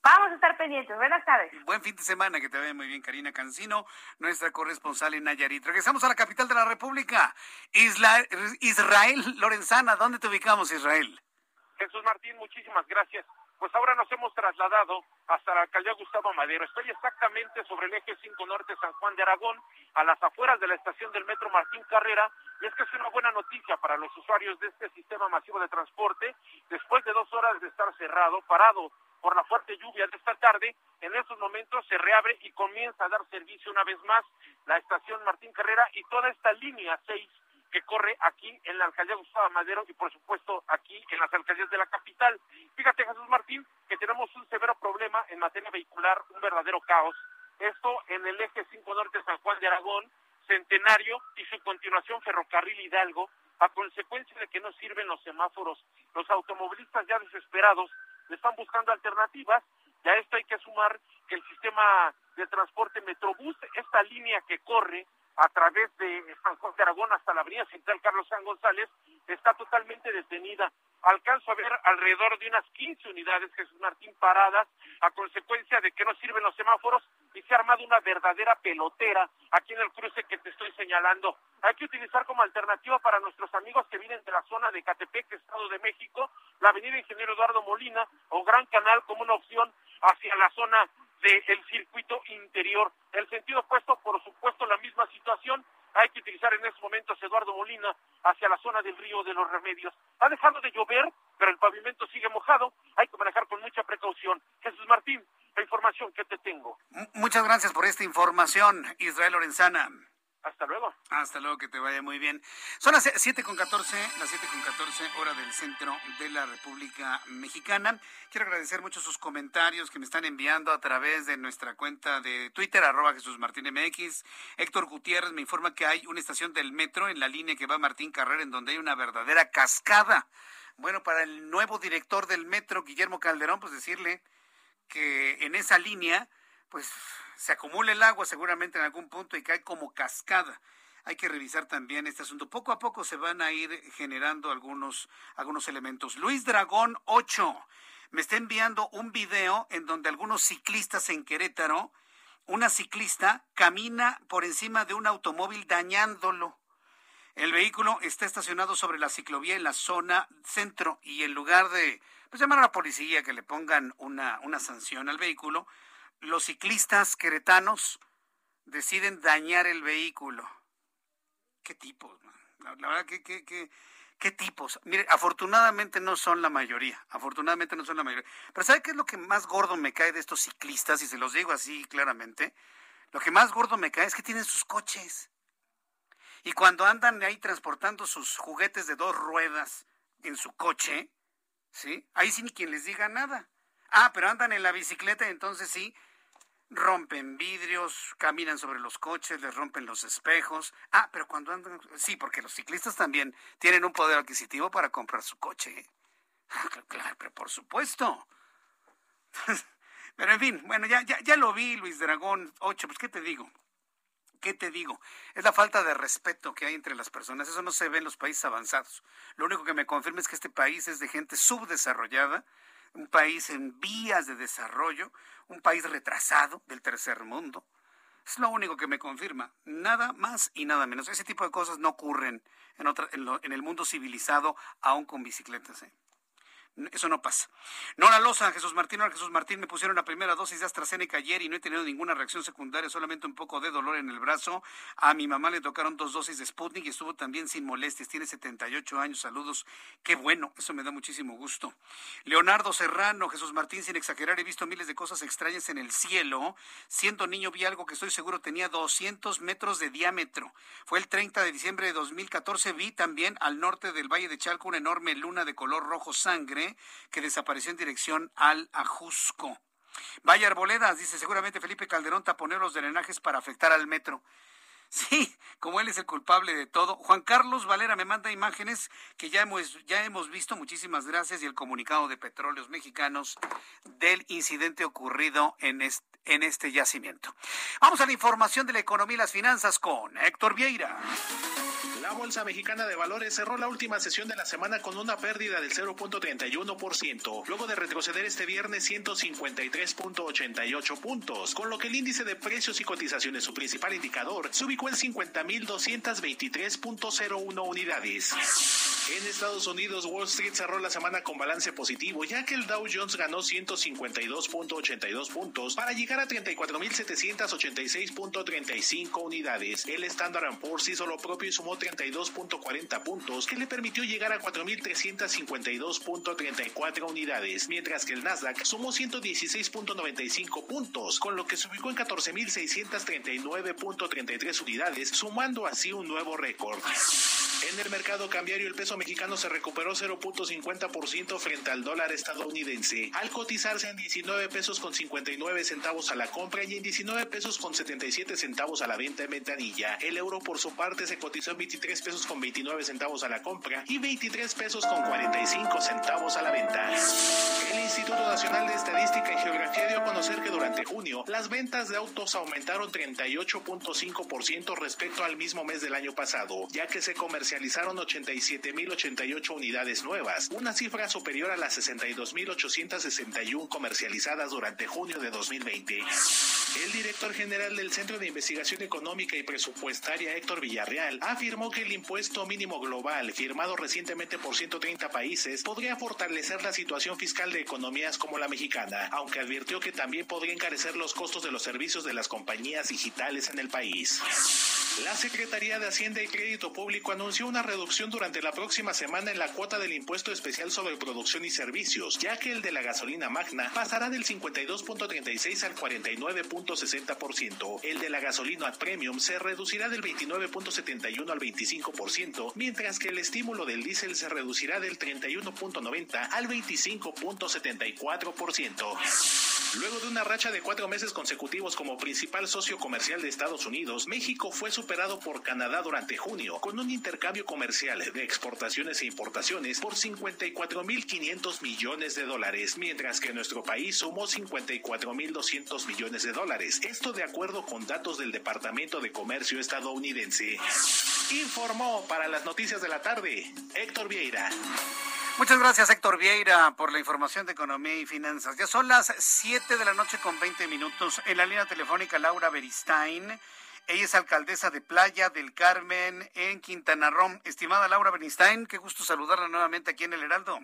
Vamos a estar pendientes. Buenas tardes. Buen fin de semana, que te vaya muy bien, Karina Cancino, nuestra corresponsal en Nayarit. Regresamos a la capital de la República, Isla, Israel Lorenzana. ¿Dónde te ubicamos, Israel? Jesús Martín, muchísimas gracias. Pues ahora nos hemos trasladado hasta la alcaldía Gustavo Madero. Estoy exactamente sobre el eje 5 Norte San Juan de Aragón, a las afueras de la estación del metro Martín Carrera, y es que es una buena noticia para los usuarios de este sistema masivo de transporte. Después de dos horas de estar cerrado, parado por la fuerte lluvia de esta tarde, en estos momentos se reabre y comienza a dar servicio una vez más la estación Martín Carrera y toda esta línea 6 que corre aquí en la alcaldía Gustavo Madero y por supuesto aquí en las alcaldías de la capital. Fíjate Jesús Martín que tenemos un severo problema en materia vehicular, un verdadero caos. Esto en el eje 5 Norte San Juan de Aragón, Centenario y su continuación Ferrocarril Hidalgo, a consecuencia de que no sirven los semáforos. Los automovilistas ya desesperados están buscando alternativas y a esto hay que sumar que el sistema de transporte Metrobús, esta línea que corre a través de San Juan de Aragón hasta la avenida central Carlos San González, está totalmente detenida. Alcanzo a ver alrededor de unas 15 unidades Jesús Martín paradas a consecuencia de que no sirven los semáforos y se ha armado una verdadera pelotera aquí en el cruce que te estoy señalando. Hay que utilizar como alternativa para nuestros amigos que vienen de la zona de Catepec, Estado de México, la avenida Ingeniero Eduardo Molina o Gran Canal como una opción hacia la zona del circuito interior. El sentido opuesto, por supuesto, la misma situación. Hay que utilizar en estos momentos Eduardo Molina hacia la zona del río de los Remedios. Ha dejado de llover, pero el pavimento sigue mojado. Hay que manejar con mucha precaución. Jesús Martín, la información que te tengo. Muchas gracias por esta información, Israel Lorenzana. Hasta luego. Hasta luego, que te vaya muy bien. Son las 7 con 14, las 7 con 14, hora del centro de la República Mexicana. Quiero agradecer mucho sus comentarios que me están enviando a través de nuestra cuenta de Twitter, arroba Jesús Martín MX. Héctor Gutiérrez me informa que hay una estación del metro en la línea que va Martín Carrera en donde hay una verdadera cascada. Bueno, para el nuevo director del metro, Guillermo Calderón, pues decirle que en esa línea, pues se acumula el agua seguramente en algún punto y cae como cascada. Hay que revisar también este asunto. Poco a poco se van a ir generando algunos, algunos elementos. Luis Dragón 8 me está enviando un video en donde algunos ciclistas en Querétaro, una ciclista camina por encima de un automóvil dañándolo. El vehículo está estacionado sobre la ciclovía en la zona centro y en lugar de pues, llamar a la policía que le pongan una, una sanción al vehículo, los ciclistas queretanos deciden dañar el vehículo. ¿Qué tipos? La, verdad, ¿qué, qué, qué, qué tipos? Mire, afortunadamente no son la mayoría, afortunadamente no son la mayoría. Pero ¿sabe qué es lo que más gordo me cae de estos ciclistas? Y se los digo así claramente. Lo que más gordo me cae es que tienen sus coches. Y cuando andan ahí transportando sus juguetes de dos ruedas en su coche, ¿sí? Ahí sí ni quien les diga nada. Ah, pero andan en la bicicleta, entonces sí, rompen vidrios, caminan sobre los coches, les rompen los espejos. Ah, pero cuando andan, sí, porque los ciclistas también tienen un poder adquisitivo para comprar su coche. Ah, claro, pero por supuesto. Pero en fin, bueno, ya, ya, ya lo vi, Luis Dragón 8, pues ¿qué te digo? ¿Qué te digo? Es la falta de respeto que hay entre las personas. Eso no se ve en los países avanzados. Lo único que me confirma es que este país es de gente subdesarrollada, un país en vías de desarrollo, un país retrasado del tercer mundo. Es lo único que me confirma, nada más y nada menos. Ese tipo de cosas no ocurren en, otra, en, en el mundo civilizado, aún con bicicletas. ¿eh? Eso no pasa. Nora Loza, Jesús Martín, ahora Jesús Martín, me pusieron la primera dosis de AstraZeneca ayer y no he tenido ninguna reacción secundaria, solamente un poco de dolor en el brazo. A mi mamá le tocaron dos dosis de Sputnik y estuvo también sin molestias. Tiene 78 años, saludos. Qué bueno, eso me da muchísimo gusto. Leonardo Serrano, Jesús Martín, sin exagerar, he visto miles de cosas extrañas en el cielo. Siendo niño vi algo que estoy seguro tenía 200 metros de diámetro. Fue el 30 de diciembre de 2014. Vi también al norte del Valle de Chalco una enorme luna de color rojo sangre que desapareció en dirección al Ajusco. Vaya Arboledas, dice seguramente Felipe Calderón taponeó los drenajes para afectar al metro. Sí, como él es el culpable de todo. Juan Carlos Valera me manda imágenes que ya hemos, ya hemos visto, muchísimas gracias, y el comunicado de Petróleos Mexicanos del incidente ocurrido en este, en este yacimiento. Vamos a la información de la economía y las finanzas con Héctor Vieira. La Bolsa Mexicana de Valores cerró la última sesión de la semana con una pérdida del 0.31%, luego de retroceder este viernes 153.88 puntos, con lo que el índice de precios y cotizaciones, su principal indicador, se ubicó en 50.223.01 unidades. En Estados Unidos, Wall Street cerró la semana con balance positivo, ya que el Dow Jones ganó 152.82 puntos para llegar a 34.786.35 unidades. El Standard Poor's hizo lo propio y sumó 30 32.40 puntos, que le permitió llegar a 4.352.34 unidades, mientras que el Nasdaq sumó 116.95 puntos, con lo que se ubicó en 14.639.33 unidades, sumando así un nuevo récord. En el mercado cambiario el peso mexicano se recuperó 0.50% frente al dólar estadounidense, al cotizarse en 19 pesos con 59 centavos a la compra y en 19 pesos con 77 centavos a la venta en ventanilla. El euro por su parte se cotizó en 23 pesos con 29 centavos a la compra y 23 pesos con 45 centavos a la venta. El Instituto Nacional de Estadística y Geografía dio a conocer que durante junio las ventas de autos aumentaron 38.5% respecto al mismo mes del año pasado, ya que se comercializaron 87.088 unidades nuevas, una cifra superior a las 62.861 comercializadas durante junio de 2020. El director general del Centro de Investigación Económica y Presupuestaria, Héctor Villarreal, afirmó que el impuesto mínimo global, firmado recientemente por 130 países, podría fortalecer la situación fiscal de economías como la mexicana, aunque advirtió que también podría encarecer los costos de los servicios de las compañías digitales en el país. La Secretaría de Hacienda y Crédito Público anunció una reducción durante la próxima semana en la cuota del impuesto especial sobre producción y servicios, ya que el de la gasolina magna pasará del 52.36 al 49.60%. El de la gasolina premium se reducirá del 29.71 al 25%, mientras que el estímulo del diésel se reducirá del 31.90 al 25.74%. Luego de una racha de cuatro meses consecutivos como principal socio comercial de Estados Unidos, México fue superado por Canadá durante junio, con un intercambio comercial de exportaciones e importaciones por 54.500 millones de dólares, mientras que nuestro país sumó 54.200 millones de dólares. Esto de acuerdo con datos del Departamento de Comercio estadounidense. Informó para las noticias de la tarde Héctor Vieira. Muchas gracias, Héctor Vieira, por la información de economía y finanzas. Ya son las 7 de la noche con 20 minutos. En la línea telefónica, Laura Beristain. Ella es alcaldesa de Playa del Carmen en Quintana Roo. Estimada Laura Beristain, qué gusto saludarla nuevamente aquí en el Heraldo.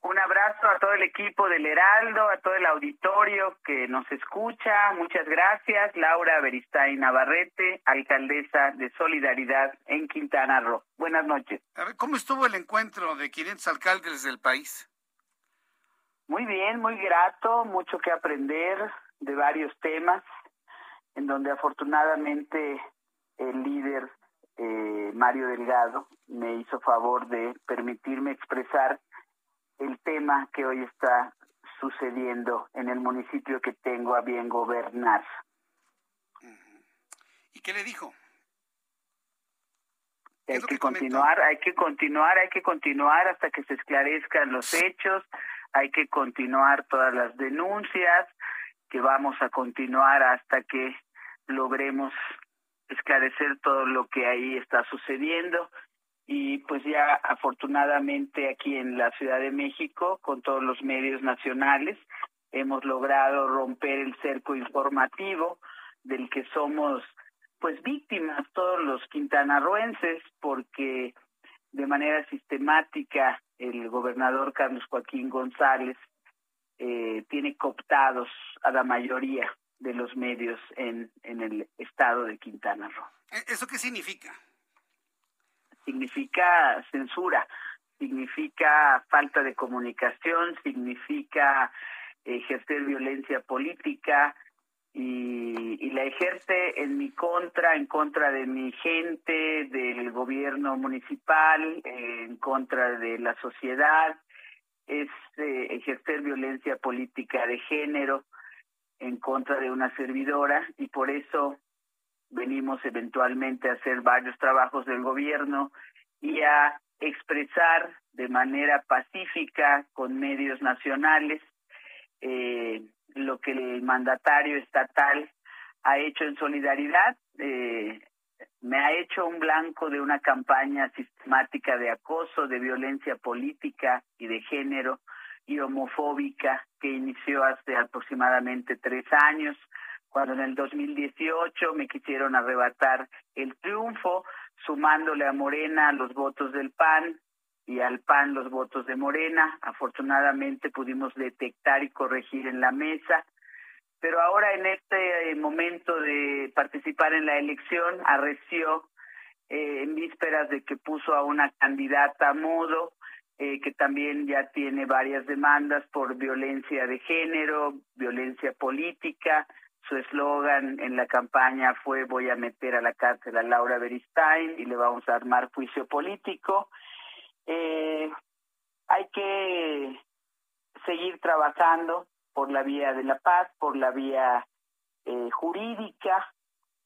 Un abrazo a todo el equipo del Heraldo, a todo el auditorio que nos escucha. Muchas gracias. Laura Beristain Navarrete, alcaldesa de Solidaridad en Quintana Roo. Buenas noches. A ver, ¿cómo estuvo el encuentro de 500 alcaldes del país? Muy bien, muy grato, mucho que aprender de varios temas, en donde afortunadamente el líder eh, Mario Delgado me hizo favor de permitirme expresar el tema que hoy está sucediendo en el municipio que tengo a bien gobernar. ¿Y qué le dijo? Hay que, continuar, hay que continuar, hay que continuar hasta que se esclarezcan los hechos, hay que continuar todas las denuncias, que vamos a continuar hasta que logremos esclarecer todo lo que ahí está sucediendo. Y pues ya afortunadamente aquí en la Ciudad de México con todos los medios nacionales hemos logrado romper el cerco informativo del que somos pues víctimas todos los quintanarroenses porque de manera sistemática el gobernador Carlos Joaquín González eh, tiene cooptados a la mayoría de los medios en, en el estado de Quintana Roo. ¿Eso qué significa? significa censura, significa falta de comunicación, significa ejercer violencia política y, y, la ejerce en mi contra, en contra de mi gente, del gobierno municipal, en contra de la sociedad, es eh, ejercer violencia política de género en contra de una servidora y por eso venimos eventualmente a hacer varios trabajos del gobierno y a expresar de manera pacífica con medios nacionales eh, lo que el mandatario estatal ha hecho en solidaridad. Eh, me ha hecho un blanco de una campaña sistemática de acoso, de violencia política y de género y homofóbica que inició hace aproximadamente tres años, cuando en el 2018 me quisieron arrebatar el triunfo, sumándole a Morena los votos del PAN y al PAN los votos de Morena. Afortunadamente pudimos detectar y corregir en la mesa pero ahora en este eh, momento de participar en la elección arreció eh, en vísperas de que puso a una candidata a modo eh, que también ya tiene varias demandas por violencia de género, violencia política. Su eslogan en la campaña fue voy a meter a la cárcel a Laura Beristain y le vamos a armar juicio político. hay que seguir trabajando por la vía de la paz, por la vía eh, jurídica,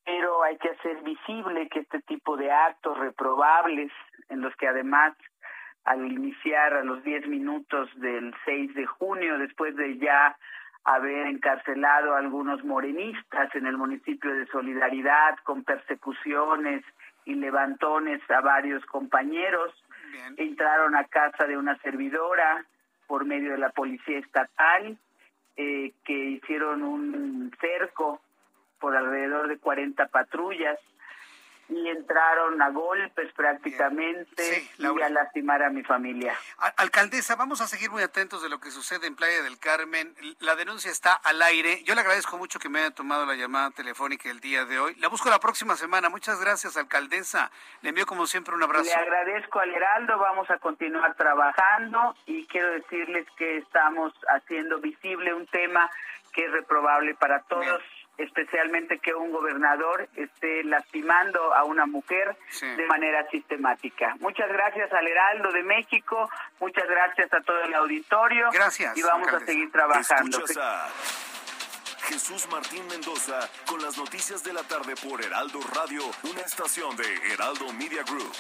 pero hay que hacer visible que este tipo de actos reprobables, en los que además al iniciar a los 10 minutos del 6 de junio, después de ya haber encarcelado a algunos morenistas en el municipio de Solidaridad con persecuciones y levantones a varios compañeros, entraron a casa de una servidora por medio de la policía estatal, eh, que hicieron un cerco por alrededor de 40 patrullas y entraron a golpes prácticamente y a lastimar a mi familia. Alcaldesa, vamos a seguir muy atentos de lo que sucede en Playa del Carmen. La denuncia está al aire. Yo le agradezco mucho que me haya tomado la llamada telefónica el día de hoy. La busco la próxima semana. Muchas gracias, alcaldesa. Le envío como siempre un abrazo. Le agradezco al Heraldo. Vamos a continuar trabajando y quiero decirles que estamos haciendo visible un tema que es reprobable para todos especialmente que un gobernador esté lastimando a una mujer de manera sistemática. Muchas gracias al Heraldo de México, muchas gracias a todo el auditorio. Gracias. Y vamos a seguir trabajando. Jesús Martín Mendoza con las noticias de la tarde por Heraldo Radio, una estación de Heraldo Media Group.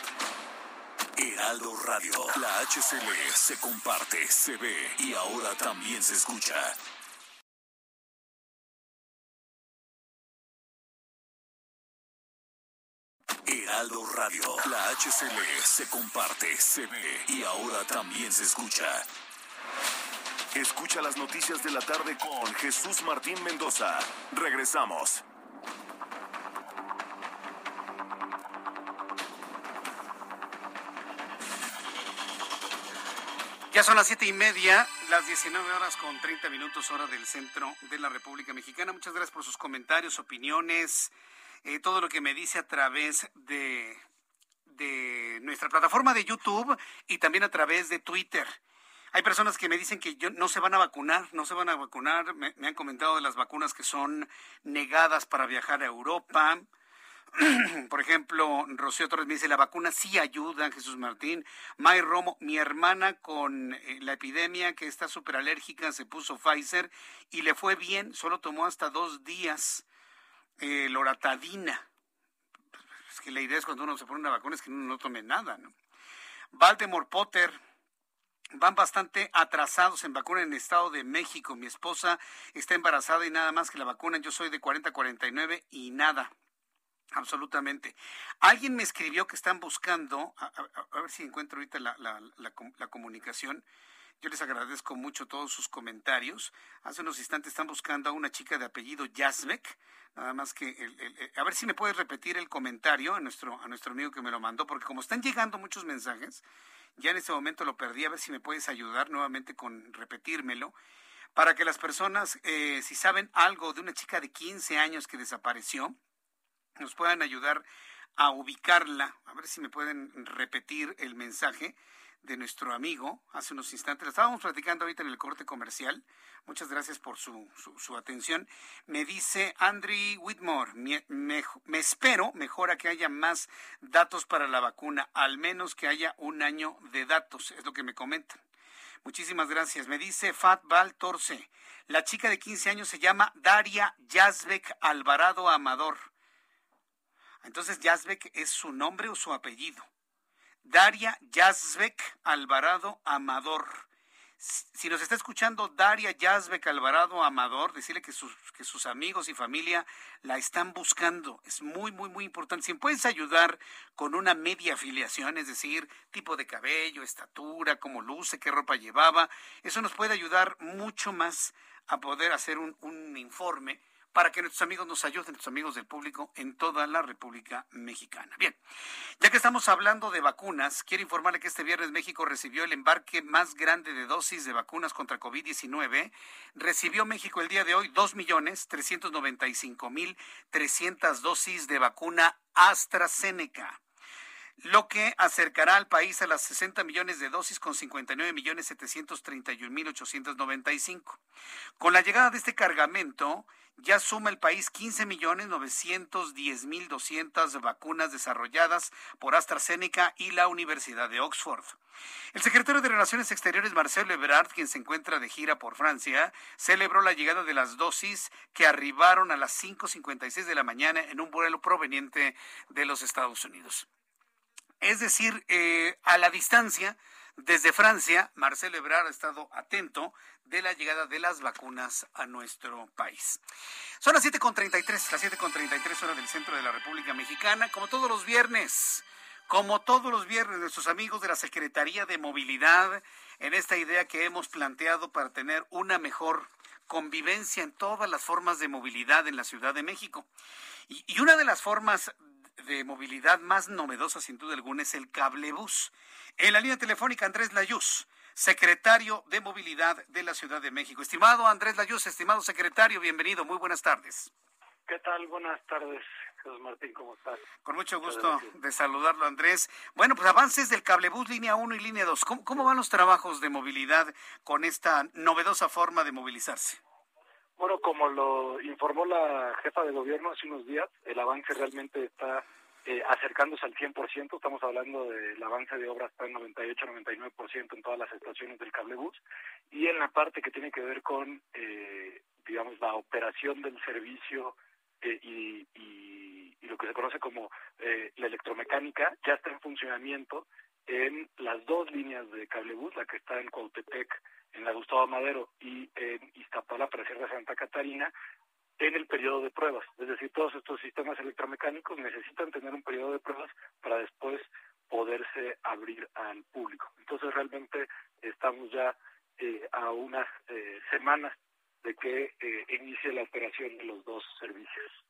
Heraldo Radio, la HCL se comparte, se ve y ahora también se escucha. Heraldo Radio. La HCL se comparte, se ve y ahora también se escucha. Escucha las noticias de la tarde con Jesús Martín Mendoza. Regresamos. Ya son las siete y media, las 19 horas con 30 minutos hora del centro de la República Mexicana. Muchas gracias por sus comentarios, opiniones. Eh, todo lo que me dice a través de, de nuestra plataforma de YouTube y también a través de Twitter. Hay personas que me dicen que yo, no se van a vacunar, no se van a vacunar. Me, han comentado de las vacunas que son negadas para viajar a Europa. Por ejemplo, Rocío Torres me dice, la vacuna sí ayuda, Jesús Martín. May Romo, mi hermana con eh, la epidemia que está súper alérgica, se puso Pfizer y le fue bien, solo tomó hasta dos días eh, loratadina. Es que la idea es cuando uno se pone una vacuna es que uno no tome nada, ¿no? Baltimore Potter, van bastante atrasados en vacuna en el Estado de México. Mi esposa está embarazada y nada más que la vacuna. Yo soy de 40 a 49 y nada. Absolutamente. Alguien me escribió que están buscando, a, ver si encuentro ahorita la, comunicación, yo les agradezco mucho todos sus comentarios. Hace unos instantes están buscando a una chica de apellido Yazbek. Nada más que, a ver si me puedes repetir el comentario a nuestro, a nuestro amigo que me lo mandó, porque como están llegando muchos mensajes, ya en este momento lo perdí. A ver si me puedes ayudar nuevamente con repetírmelo para que las personas, eh, si saben algo de una chica de 15 años que desapareció, nos puedan ayudar a ubicarla. A ver si me pueden repetir el mensaje de nuestro amigo hace unos instantes. Lo estábamos platicando ahorita en el corte comercial. Muchas gracias por su, su, atención. Me dice Andrew Whitmore, me, me, espero mejora que haya más datos para la vacuna, al menos que haya un año de datos, es lo que me comentan. Muchísimas gracias. Me dice Fat Val Torce. La chica de 15 años se llama Daria Yazbek Alvarado Amador. Entonces, Yazbek es su nombre o su apellido. Daria Yazbek Alvarado Amador. Si nos está escuchando Daria Yazbek Alvarado Amador, decirle que sus, que sus amigos y familia la están buscando. Es muy, muy, muy importante. Si puedes ayudar con una media afiliación, es decir, tipo de cabello, estatura, cómo luce, qué ropa llevaba, eso nos puede ayudar mucho más a poder hacer un, un informe para que nuestros amigos nos ayuden, nuestros amigos del público en toda la República Mexicana. Bien, ya que estamos hablando de vacunas, quiero informarle que este viernes México recibió el embarque más grande de dosis de vacunas contra COVID-19. Recibió México el día de hoy 2.395.300 dosis de vacuna AstraZeneca lo que acercará al país a las 60 millones de dosis con 59 millones 731 mil 895. Con la llegada de este cargamento, ya suma el país 15 millones 910 mil 200 vacunas desarrolladas por AstraZeneca y la Universidad de Oxford. El secretario de Relaciones Exteriores, Marcelo Ebrard, quien se encuentra de gira por Francia, celebró la llegada de las dosis que arribaron a las 5.56 de la mañana en un vuelo proveniente de los Estados Unidos. Es decir, eh, a la distancia, desde Francia, Marcelo Ebrard ha estado atento de la llegada de las vacunas a nuestro país. Son las 7.33, las 7.33 horas del centro de la República Mexicana, como todos los viernes. Como todos los viernes, nuestros amigos de la Secretaría de Movilidad, en esta idea que hemos planteado para tener una mejor convivencia en todas las formas de movilidad en la Ciudad de México. Y, y una de las formas de movilidad más novedosa, sin duda alguna, es el cablebús. En la línea telefónica, Andrés Layuz, secretario de Movilidad de la Ciudad de México. Estimado Andrés Layuz, estimado secretario, bienvenido, muy buenas tardes. ¿Qué tal? Buenas tardes, Jesús Martín, ¿cómo estás? Con mucho gusto de saludarlo, Andrés. Bueno, pues avances del cablebús línea 1 y línea 2. ¿Cómo, ¿Cómo van los trabajos de movilidad con esta novedosa forma de movilizarse? Bueno, como lo informó la jefa de gobierno hace unos días, el avance realmente está eh, acercándose al 100%, estamos hablando del avance de obras está en 98-99% en todas las estaciones del cablebús, y en la parte que tiene que ver con, eh, digamos, la operación del servicio eh, y, y, y, lo que se conoce como eh, la electromecánica, ya está en funcionamiento en las dos líneas de cablebús, la que está en Cuautepec, en la Gustavo Madero y en Iztapalapa, Sierra de Santa Catarina, en el periodo de pruebas. Es decir, todos estos sistemas electromecánicos necesitan tener un periodo de pruebas para después poderse abrir al público. Entonces, realmente estamos ya eh, a unas eh, semanas de que eh, inicie la operación de los dos servicios.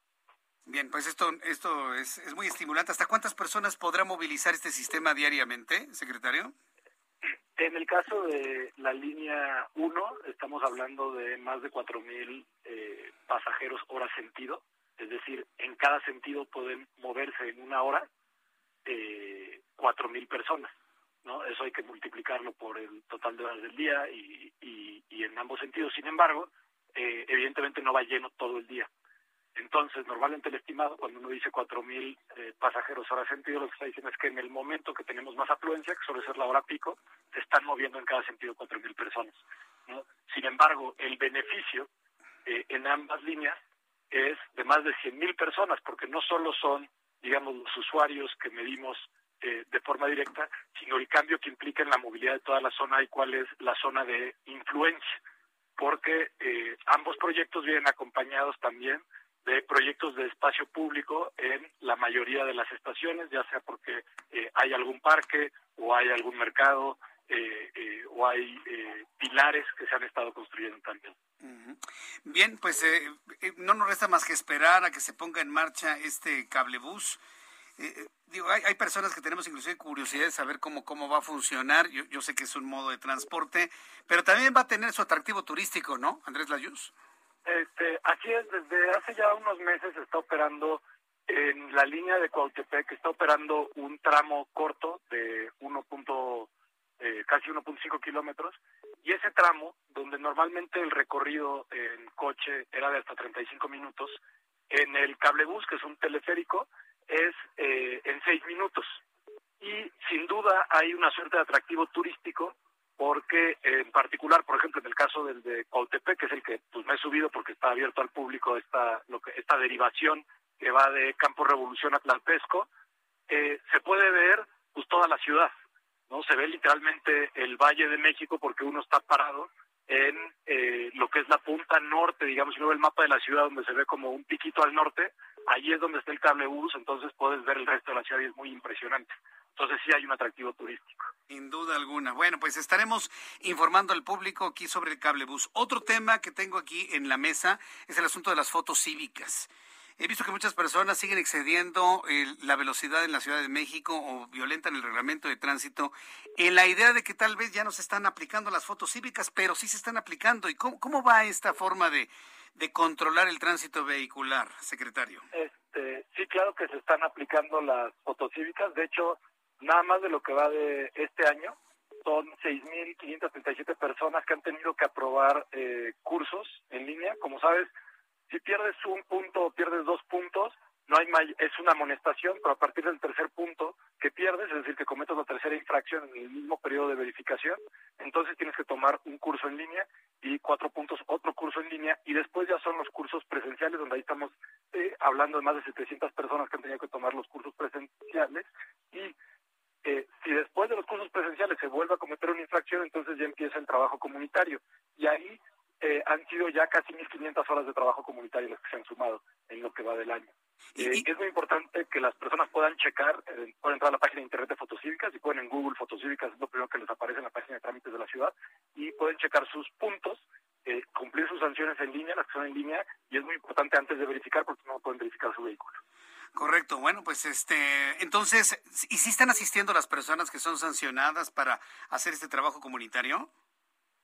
Bien, pues esto, esto es, es muy estimulante. ¿Hasta cuántas personas podrá movilizar este sistema diariamente, secretario? En el caso de la línea 1, estamos hablando de más de 4.000 eh, pasajeros hora sentido, es decir, en cada sentido pueden moverse en una hora eh, 4.000 personas. ¿no? Eso hay que multiplicarlo por el total de horas del día y, y, en ambos sentidos. Sin embargo, eh, evidentemente no va lleno todo el día. Entonces, normalmente el estimado, cuando uno dice 4.000 eh, pasajeros hora sentido, lo que está diciendo es que en el momento que tenemos más afluencia, que suele ser la hora pico, se están moviendo en cada sentido 4.000 personas. Sin embargo, el beneficio eh, en ambas líneas es de más de 100.000 personas, porque no solo son, digamos, los usuarios que medimos eh, de forma directa, sino el cambio que implica en la movilidad de toda la zona y cuál es la zona de influencia, porque eh, ambos proyectos vienen acompañados también de proyectos de espacio público en la mayoría de las estaciones, ya sea porque eh, hay algún parque o hay algún mercado eh, eh, o hay pilares que se han estado construyendo también. Bien, pues no nos resta más que esperar a que se ponga en marcha este cablebús. digo, hay, hay, personas que tenemos inclusive curiosidad de saber cómo, cómo va a funcionar. Yo, yo sé que es un modo de transporte, pero también va a tener su atractivo turístico, ¿no, Andrés Layuz? Este, aquí es, desde hace ya unos meses está operando en la línea de Cuautepec, está operando un tramo corto de 1. Eh, casi 1.5 kilómetros, y ese tramo, donde normalmente el recorrido en coche era de hasta 35 minutos, en el cablebús, que es un teleférico, es eh, en 6 minutos. Y sin duda hay una suerte de atractivo turístico porque en particular, por ejemplo, en el caso del de Cautepec, que es el que pues me he subido porque está abierto al público esta lo que esta derivación que va de Campo Revolución a Tlalpesco, eh, se puede ver pues toda la ciudad, ¿no? Se ve literalmente el Valle de México porque uno está parado en eh, lo que es la punta norte, digamos, si uno ve el mapa de la ciudad donde se ve como un piquito al norte, allí es donde está el cable bus, entonces puedes ver el resto de la ciudad y es muy impresionante. Entonces sí hay un atractivo turístico. Sin duda alguna. Bueno, pues estaremos informando al público aquí sobre el cable bus. Otro tema que tengo aquí en la mesa es el asunto de las fotos cívicas. He visto que muchas personas siguen excediendo la velocidad en la Ciudad de México o violentan el reglamento de tránsito en la idea de que tal vez ya no se están aplicando las fotos cívicas, pero sí se están aplicando. ¿Y cómo, cómo va esta forma de, de controlar el tránsito vehicular, secretario? Este, sí, claro que se están aplicando las fotos cívicas. De hecho, nada más de lo que va de este año, son 6.537 personas que han tenido que aprobar eh, cursos en línea. Como sabes, si pierdes un punto o pierdes dos puntos, no hay es una amonestación, pero a partir del tercer punto que pierdes, es decir, que cometes la tercera infracción en el mismo periodo de verificación, entonces tienes que tomar un curso en línea y cuatro puntos otro curso en línea y después ya son los cursos presenciales donde ahí estamos eh, hablando de más de 700 personas que han tenido que tomar los cursos presenciales y eh, si después de los cursos presenciales se vuelve a cometer una infracción, entonces ya empieza el trabajo comunitario y ahí eh, han sido ya casi 1.500 horas de trabajo comunitario las que se han sumado en lo que va del año. Eh, es muy importante que las personas puedan checar, eh, pueden entrar a la página de internet de Fotocívicas y pueden en Google Fotocívicas, es lo primero que les aparece en la página de trámites de la ciudad, y pueden checar sus puntos, eh, cumplir sus sanciones en línea, las que son en línea, y es muy importante antes de verificar porque no pueden verificar su vehículo. Correcto. Bueno, pues este, entonces, ¿y si están asistiendo las personas que son sancionadas para hacer este trabajo comunitario?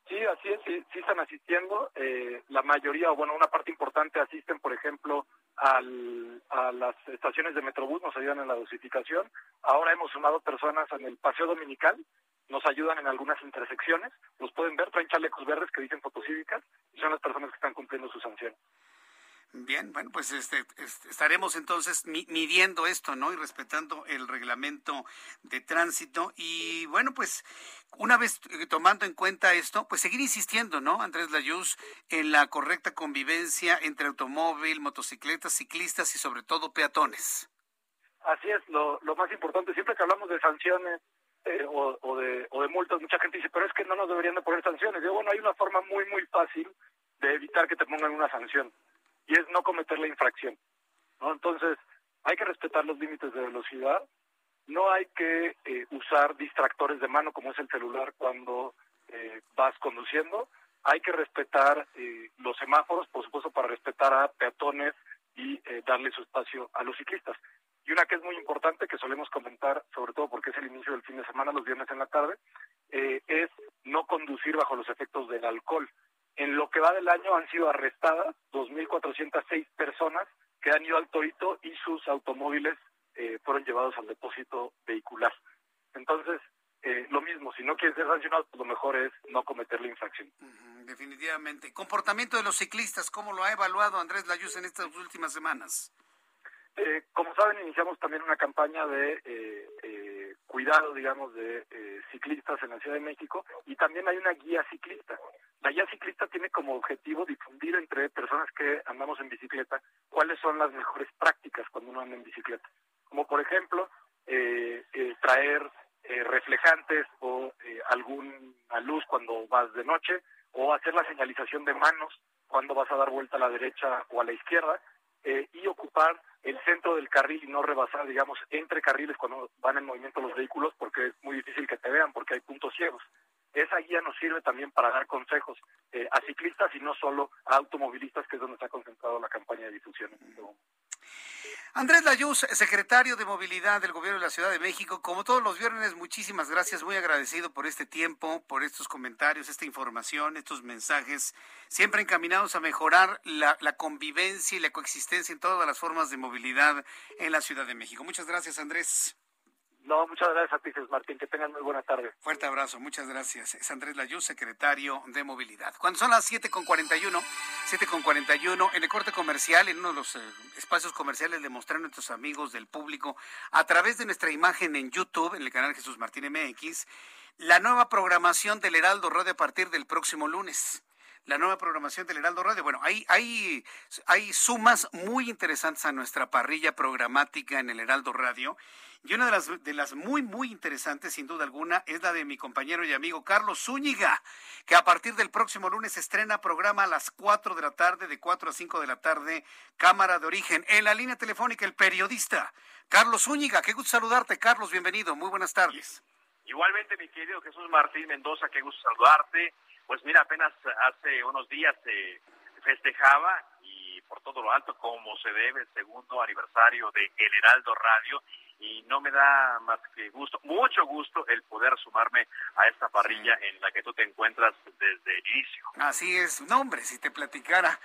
Sí, así es, sí, están asistiendo. Eh, la mayoría, o bueno, una parte importante asisten, por ejemplo, al, a las estaciones de Metrobús, nos ayudan en la dosificación. Ahora hemos sumado personas en el paseo dominical, nos ayudan en algunas intersecciones. Los pueden ver, traen chalecos verdes que dicen fotocívicas y son las personas que están cumpliendo su sanción. Bien, bueno, pues este, estaremos entonces midiendo esto, ¿no? Y respetando el reglamento de tránsito. Y bueno, pues una vez eh, tomando en cuenta esto, pues seguir insistiendo, ¿no, Andrés Layuz, en la correcta convivencia entre automóvil, motocicletas, ciclistas y sobre todo peatones. Así es, lo, lo más importante, siempre que hablamos de sanciones eh, o, o, de, o de multas, mucha gente dice, pero es que no nos deberían de poner sanciones. Yo, bueno, hay una forma muy, muy fácil de evitar que te pongan una sanción y es no cometer la infracción. ¿no? Entonces, hay que respetar los límites de velocidad, no hay que eh, usar distractores de mano como es el celular cuando eh, vas conduciendo, hay que respetar eh, los semáforos, por supuesto, para respetar a peatones y darle su espacio a los ciclistas. Y una que es muy importante, que solemos comentar, sobre todo porque es el inicio del fin de semana, los viernes en la tarde, es no conducir bajo los efectos del alcohol. En lo que va del año han sido arrestadas 2.406 personas que han ido al Torito y sus automóviles eh, fueron llevados al depósito vehicular. Entonces, eh, lo mismo, si no quieres ser sancionado, pues lo mejor es no cometer la infracción. definitivamente. Comportamiento de los ciclistas, ¿cómo lo ha evaluado Andrés Layuz en estas últimas semanas? Eh, como saben, iniciamos también una campaña de cuidado, digamos, de ciclistas en la Ciudad de México y también hay una guía ciclista. La guía ciclista tiene como objetivo difundir entre personas que andamos en bicicleta cuáles son las mejores prácticas cuando uno anda en bicicleta. Como por ejemplo, eh, eh, traer eh, reflejantes o alguna luz cuando vas de noche o hacer la señalización de manos cuando vas a dar vuelta a la derecha o a la izquierda y ocupar el centro del carril y no rebasar, digamos, entre carriles cuando van en movimiento los vehículos porque es muy difícil que te vean porque hay puntos ciegos esa guía nos sirve también para dar consejos eh, a ciclistas y no solo a automovilistas, que es donde está concentrado la campaña de difusión Andrés Layuz, secretario de Movilidad del Gobierno de la Ciudad de México, como todos los viernes, muchísimas gracias, muy agradecido por este tiempo, por estos comentarios, esta información, estos mensajes, siempre encaminados a mejorar la convivencia y la coexistencia en todas las formas de movilidad en la Ciudad de México. Muchas gracias, Andrés. No, muchas gracias a ti, Martín. Que tengan muy buena tarde. Fuerte abrazo, muchas gracias. Es Andrés Layuz, secretario de Movilidad. Cuando son las 7.41, 7.41, en el corte comercial, en uno de los eh, espacios comerciales, le mostré a nuestros amigos del público, a través de nuestra imagen en YouTube, en el canal Jesús Martín MX, la nueva programación del Heraldo Radio a partir del próximo lunes. La nueva programación del Heraldo Radio. Bueno, hay, hay, hay sumas muy interesantes a nuestra parrilla programática en el Heraldo Radio. Y una de las, de las muy, muy interesantes, sin duda alguna, es la de mi compañero y amigo Carlos Zúñiga, que a partir del próximo lunes estrena programa a las 4 de la tarde, de 4 a 5 de la tarde, Cámara de Origen. En la línea telefónica, el periodista Carlos Zúñiga. Qué gusto saludarte, Carlos. Bienvenido. Muy buenas tardes. Igualmente, mi querido Jesús Martín Mendoza, qué gusto saludarte. Pues mira, apenas hace unos días se festejaba y por todo lo alto, como se debe, el segundo aniversario de El Heraldo Radio y no me da más que gusto, mucho gusto el poder sumarme a esta parrilla en la que tú te encuentras desde el inicio. Así es, no hombre, si te platicara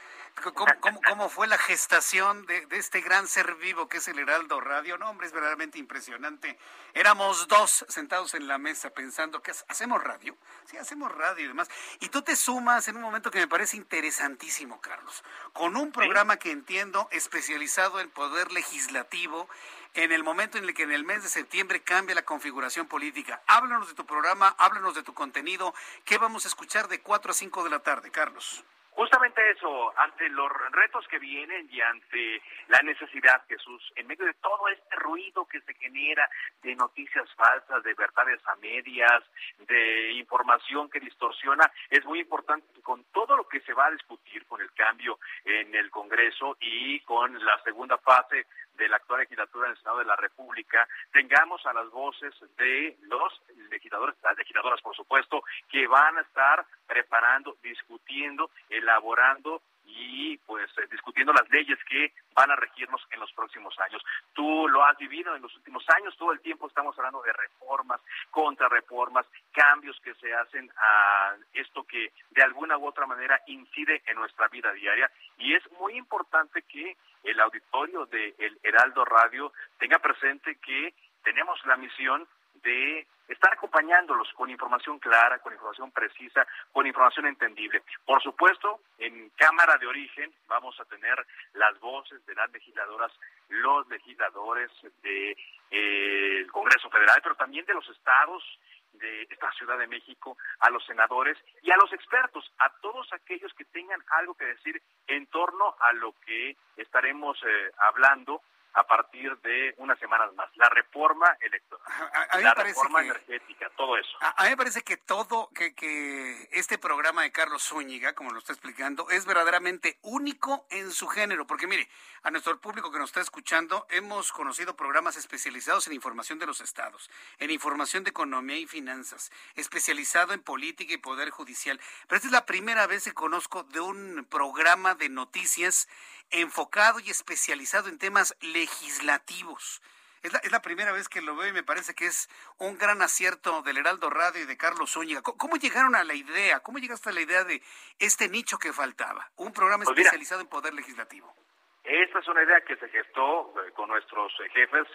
cómo, cómo, fue la gestación de, de, este gran ser vivo que es el Heraldo Radio, no hombre, es verdaderamente impresionante. Éramos dos sentados en la mesa pensando que hacemos radio, sí, hacemos radio y demás, y tú te sumas en un momento que me parece interesantísimo, Carlos, con un programa que entiendo especializado en poder legislativo, en el momento en que en el mes de septiembre cambia la configuración política. Háblanos de tu programa, háblanos de tu contenido. ¿Qué vamos a escuchar de 4 a 5 de la tarde, Carlos? Justamente eso, ante los retos que vienen y ante la necesidad, Jesús, en medio de todo este ruido que se genera de noticias falsas, de verdades a medias, de información que distorsiona, es muy importante con todo lo que se va a discutir con el cambio en el Congreso y con la segunda fase de la actual legislatura del Senado de la República, tengamos a las voces de los legisladores, las legisladoras, por supuesto, que van a estar preparando, discutiendo, elaborando y pues eh, discutiendo las leyes que van a regirnos en los próximos años. Tú lo has vivido en los últimos años, todo el tiempo estamos hablando de reformas, contrarreformas, cambios que se hacen a esto que de alguna u otra manera incide en nuestra vida diaria y es muy importante que el auditorio de El Heraldo Radio tenga presente que tenemos la misión de estar acompañándolos con información clara, con información precisa, con información entendible. Por supuesto, en Cámara de Origen vamos a tener las voces de las legisladoras, los legisladores del de, Congreso Federal, pero también de los estados de esta Ciudad de México, a los senadores y a los expertos, a todos aquellos que tengan algo que decir en torno a lo que estaremos eh, hablando a partir de unas semanas más. La reforma electoral, la reforma energética, todo eso. A, mí me parece que todo, que, que este programa de Carlos Zúñiga, como lo está explicando, es verdaderamente único en su género, porque mire, a nuestro público que nos está escuchando, hemos conocido programas especializados en información de los estados, en información de economía y finanzas, especializado en política y poder judicial. Pero esta es la primera vez que conozco de un programa de noticias enfocado y especializado en temas legislativos. Es la, es la, primera vez que lo veo y me parece que es un gran acierto del Heraldo Radio y de Carlos Zúñiga. ¿Cómo, llegaron a la idea? ¿Cómo llegaste a la idea de este nicho que faltaba? Un programa pues especializado en poder legislativo. Esta es una idea que se gestó eh, con nuestros jefes,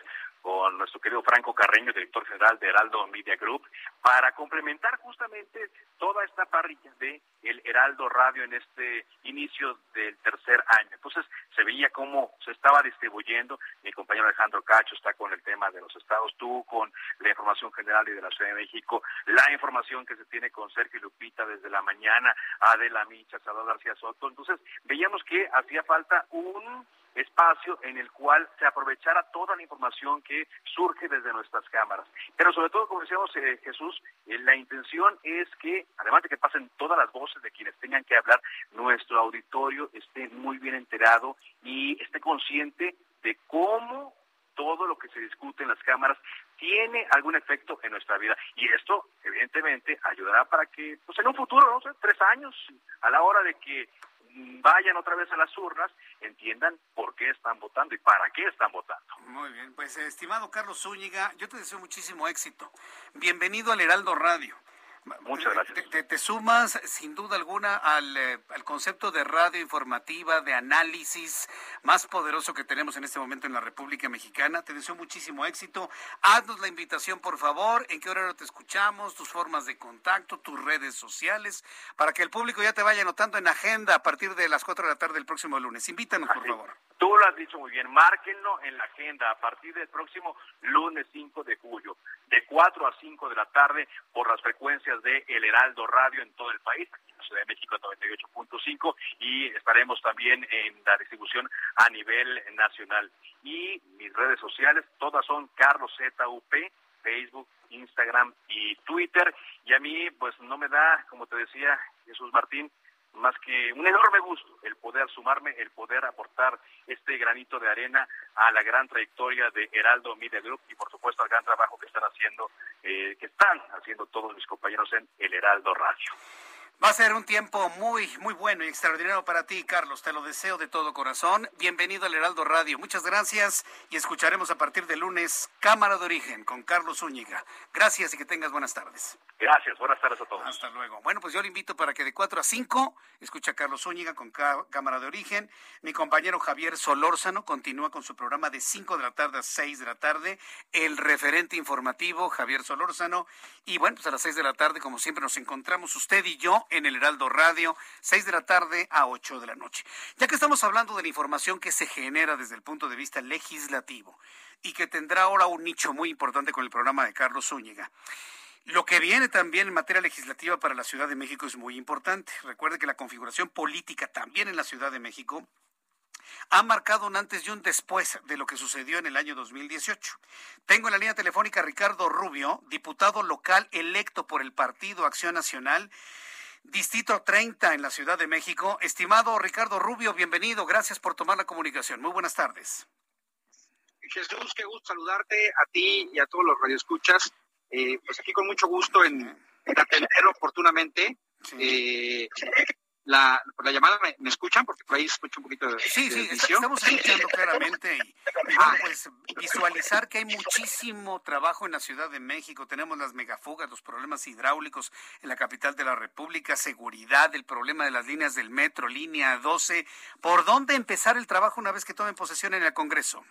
con nuestro querido Franco Carreño, director general de Heraldo Media Group, para complementar justamente toda esta parrilla de el Heraldo Radio en este inicio del tercer año. Entonces se veía cómo se estaba distribuyendo. Mi compañero Alejandro Cacho está con el tema de los estados, tú con la información general y de la Ciudad de México, la información que se tiene con Sergio Lupita desde la mañana, Adela Micha, Salvador García Soto. Entonces veíamos que hacía falta un espacio en el cual se aprovechara toda la información que surge desde nuestras cámaras. Pero sobre todo, como decíamos eh, Jesús, eh, la intención es que, además de que pasen todas las voces de quienes tengan que hablar, nuestro auditorio esté muy bien enterado y esté consciente de cómo todo lo que se discute en las cámaras tiene algún efecto en nuestra vida. Y esto, evidentemente, ayudará para que, pues en un futuro, no sé, tres años, a la hora de que vayan otra vez a las urnas, entiendan por qué están votando y para qué están votando. Muy bien, pues estimado Carlos Zúñiga, yo te deseo muchísimo éxito. Bienvenido al Heraldo Radio. Muchas gracias. Te, sumas sin duda alguna al, eh, al, concepto de radio informativa, de análisis más poderoso que tenemos en este momento en la República Mexicana. Te deseo muchísimo éxito. Haznos la invitación, por favor, en qué horario te escuchamos, tus formas de contacto, tus redes sociales, para que el público ya te vaya anotando en agenda a partir de las 4 de la tarde del próximo lunes. Invítanos, por favor Tú lo has dicho muy bien, márquenlo en la agenda a partir del próximo lunes 5 de julio, de 4 a 5 de la tarde por las frecuencias de El Heraldo Radio en todo el país, aquí en la Ciudad de México 98.5 y estaremos también en la distribución a nivel nacional. Y mis redes sociales, todas son Carlos ZUP, Facebook, Instagram y Twitter. Y a mí, pues no me da, como te decía Jesús Martín, más que un enorme gusto el poder sumarme, el poder aportar este granito de arena a la gran trayectoria de Heraldo Media Group y por supuesto al gran trabajo que están haciendo, eh, que están haciendo todos mis compañeros en el Heraldo Radio. Va a ser un tiempo muy, muy bueno y extraordinario para ti, Carlos. Te lo deseo de todo corazón. Bienvenido al Heraldo Radio. Muchas gracias y escucharemos a partir de lunes Cámara de Origen con Carlos Zúñiga. Gracias y que tengas buenas tardes. Gracias, buenas tardes a todos. Hasta luego. Bueno, pues yo le invito para que de 4 a 5 escuche a Carlos Zúñiga con Cámara de Origen. Mi compañero Javier Solórzano continúa con su programa de 5 de la tarde a 6 de la tarde. El referente informativo, Javier Solórzano. Y bueno, pues a las 6 de la tarde, como siempre, nos encontramos usted y yo en el Heraldo Radio, 6 de la tarde a 8 de la noche. Ya que estamos hablando de la información que se genera desde el punto de vista legislativo y que tendrá ahora un nicho muy importante con el programa de Carlos Zúñiga. Lo que viene también en materia legislativa para la Ciudad de México es muy importante. Recuerde que la configuración política también en la Ciudad de México ha marcado un antes y un después de lo que sucedió en el año 2018. Tengo en la línea telefónica a Ricardo Rubio, diputado local electo por el Partido Acción Nacional Distrito 30 en la Ciudad de México. Estimado Ricardo Rubio, bienvenido. Gracias por tomar la comunicación. Muy buenas tardes. Jesús, qué gusto saludarte a ti y a todos los radioescuchas. Eh, pues aquí con mucho gusto en, en atender oportunamente. Eh, la, la llamada, ¿me, escuchan? Porque por ahí escucho un poquito de. Sí, sí, estamos escuchando claramente. Y, bueno, pues visualizar que hay muchísimo trabajo en la Ciudad de México. Tenemos las megafugas, los problemas hidráulicos en la capital de la República, seguridad, el problema de las líneas del metro, línea 12. ¿Por dónde empezar el trabajo una vez que tomen posesión en el Congreso?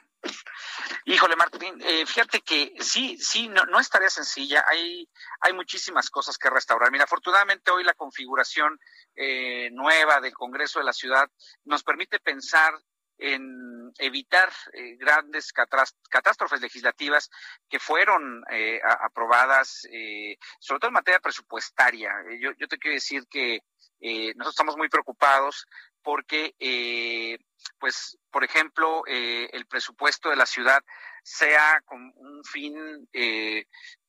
Híjole, Martín, eh, fíjate que sí, sí, no, no es tarea sencilla. Hay, hay muchísimas cosas que restaurar. Mira, afortunadamente hoy la configuración. Eh, nueva del Congreso de la Ciudad nos permite pensar en evitar eh, grandes catástrofes legislativas que fueron eh, aprobadas, eh, sobre todo en materia presupuestaria. Yo, yo te quiero decir que nosotros estamos muy preocupados porque, pues, por ejemplo, el presupuesto de la ciudad sea con un fin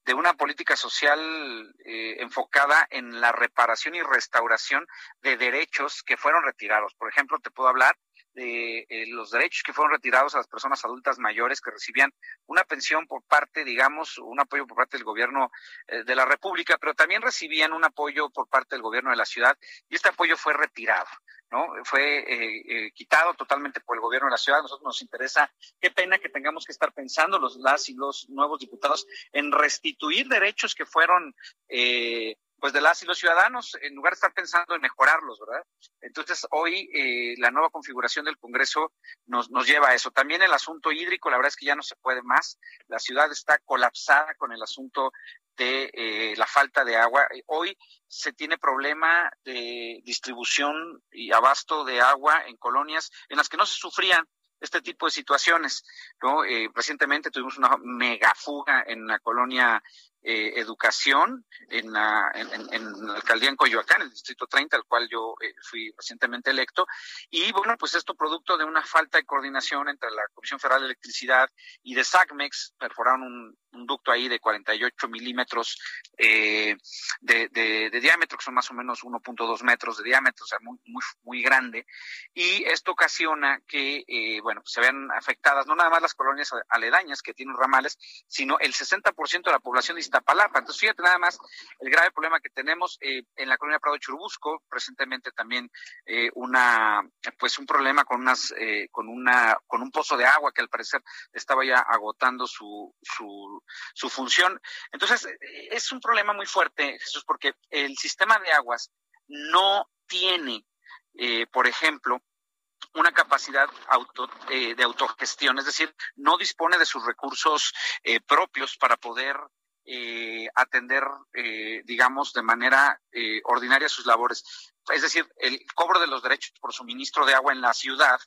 de una política social eh, enfocada en la reparación y restauración de derechos que fueron retirados. Por ejemplo, te puedo hablar de eh, los derechos que fueron retirados a las personas adultas mayores que recibían una pensión por parte, digamos, un apoyo por parte del gobierno eh, de la República, pero también recibían un apoyo por parte del gobierno de la ciudad y este apoyo fue retirado. ¿no? Fue eh, quitado totalmente por el gobierno de la ciudad. Nosotros nos interesa, qué pena que tengamos que estar pensando los las y los nuevos diputados en restituir derechos que fueron eh, pues de las y los ciudadanos, en lugar de estar pensando en mejorarlos, ¿verdad? Entonces, hoy eh, la nueva configuración del Congreso nos, nos lleva a eso. También el asunto hídrico, la verdad es que ya no se puede más. La ciudad está colapsada con el asunto de eh, la falta de agua. Hoy se tiene problema de distribución y abasto de agua en colonias en las que no se sufrían este tipo de situaciones. ¿no? Eh, recientemente tuvimos una mega fuga en la colonia eh, educación en la, en, la alcaldía en Coyoacán, el distrito 30, al cual yo eh, fui recientemente electo. Y bueno, pues esto producto de una falta de coordinación entre la Comisión Federal de Electricidad y de SACMEX, perforaron un, ducto ahí de 48 milímetros eh, de, de, diámetro, que son más o menos 1.2 metros de diámetro, o sea, muy, muy, muy grande. Y esto ocasiona que, bueno, pues se vean afectadas no nada más las colonias aledañas que tienen ramales, sino el 60% de la población Iztapalapa. Entonces, fíjate nada más el grave problema que tenemos eh, en la colonia Prado Churubusco, recientemente también eh, una, pues un problema con unas, eh, con una, con un pozo de agua que al parecer estaba ya agotando su, su, su función. Entonces, es un problema muy fuerte, Jesús, porque el sistema de aguas no tiene, por ejemplo, una capacidad auto, de autogestión, es decir, no dispone de sus recursos propios para poder eh, atender, eh, digamos, de manera eh, ordinaria sus labores. Es decir, el cobro de los derechos por suministro de agua en la ciudad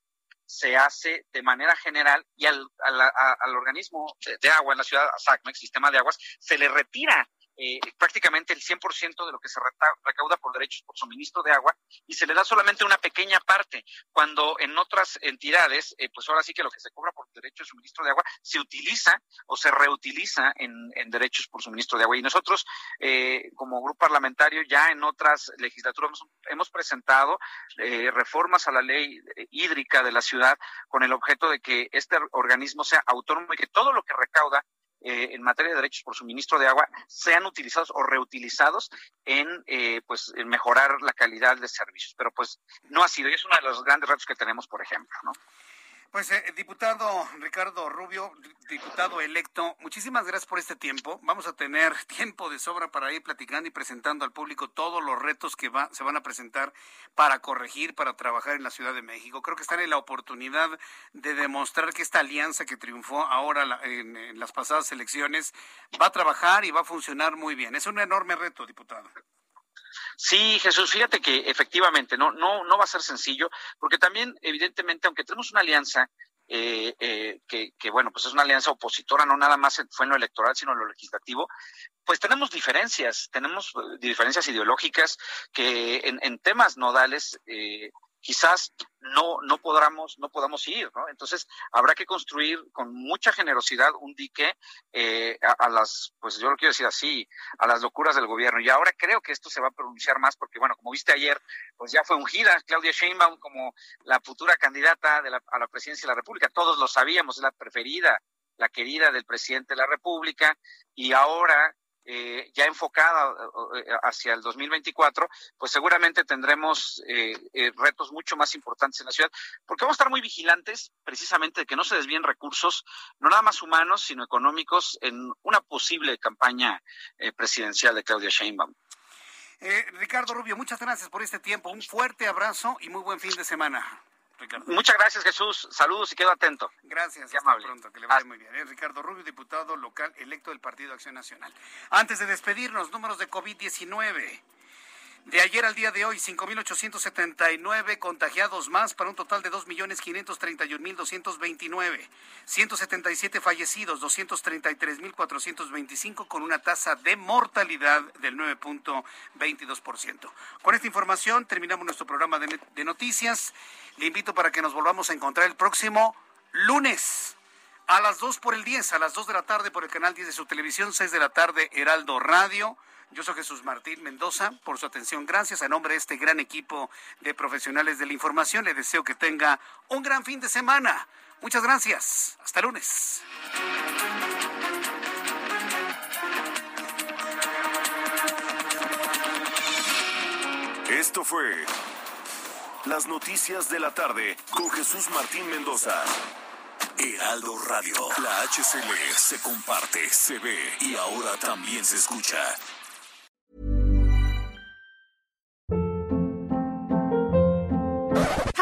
se hace de manera general y al, al, organismo de, agua en la ciudad, a SACMEX, Sistema de Aguas, se le retira eh, prácticamente el 100% de lo que se recauda por derechos por suministro de agua y se le da solamente una pequeña parte, cuando en otras entidades, eh, pues ahora sí que lo que se cobra por derechos de suministro de agua se utiliza o se reutiliza en, derechos por suministro de agua. Y nosotros, eh, como grupo parlamentario, ya en otras legislaturas hemos, hemos presentado reformas a la ley hídrica de la ciudad con el objeto de que este organismo sea autónomo y que todo lo que recauda eh, en materia de derechos por suministro de agua sean utilizados o reutilizados en eh, pues en mejorar la calidad de servicios. Pero pues no ha sido y es uno de los grandes retos que tenemos por ejemplo no pues, eh, diputado Ricardo Rubio, diputado electo, muchísimas gracias por este tiempo. Vamos a tener tiempo de sobra para ir platicando y presentando al público todos los retos que va, se van a presentar para corregir, para trabajar en la Ciudad de México. Creo que están en la oportunidad de demostrar que esta alianza que triunfó ahora en, en las pasadas elecciones va a trabajar y va a funcionar muy bien. Es un enorme reto, diputado. Sí, Jesús, fíjate que efectivamente no, no, no va a ser sencillo, porque también, evidentemente, aunque tenemos una alianza eh, eh, que, que, bueno, pues es una alianza opositora, no nada más fue en lo electoral, sino en lo legislativo, pues tenemos diferencias, tenemos eh, diferencias ideológicas que en, temas nodales eh, quizás no, no podamos, no podamos ir, ¿no? Entonces habrá que construir con mucha generosidad un dique eh, a, las, pues yo lo quiero decir así, a las locuras del gobierno. Y ahora creo que esto se va a pronunciar más porque, bueno, como viste ayer, pues ya fue ungida Claudia Sheinbaum como la futura candidata de la, a la presidencia de la República. Todos lo sabíamos, es la preferida, la querida del presidente de la República. Y ahora eh, ya enfocada eh, hacia el 2024, pues seguramente tendremos eh, retos mucho más importantes en la ciudad, porque vamos a estar muy vigilantes precisamente de que no se desvíen recursos, no nada más humanos, sino económicos, en una posible campaña presidencial de Claudia Sheinbaum. Ricardo Rubio, muchas gracias por este tiempo, un fuerte abrazo y muy buen fin de semana. Muchas gracias, Jesús. Saludos y quedo atento. Gracias. hasta pronto. Que le vaya muy bien. Es Ricardo Rubio, diputado local electo del Partido Acción Nacional. Antes de despedirnos, números de COVID-19. De ayer al día de hoy, 5.879 contagiados más para un total de 2.531.229. 177 fallecidos, 233.425 con una tasa de mortalidad del 9.22%. Con esta información terminamos nuestro programa de, noticias. Le invito para que nos volvamos a encontrar el próximo lunes a las 2 por el 10, a las 2 de la tarde por el canal 10 de su televisión, 6 de la tarde Heraldo Radio. Yo soy Jesús Martín Mendoza por su atención. Gracias a nombre de este gran equipo de profesionales de la información. Le deseo que tenga un gran fin de semana. Muchas gracias. Hasta lunes. Esto fue Las Noticias de la Tarde con Jesús Martín Mendoza. Heraldo Radio. La HCL se comparte, se ve y ahora también se escucha.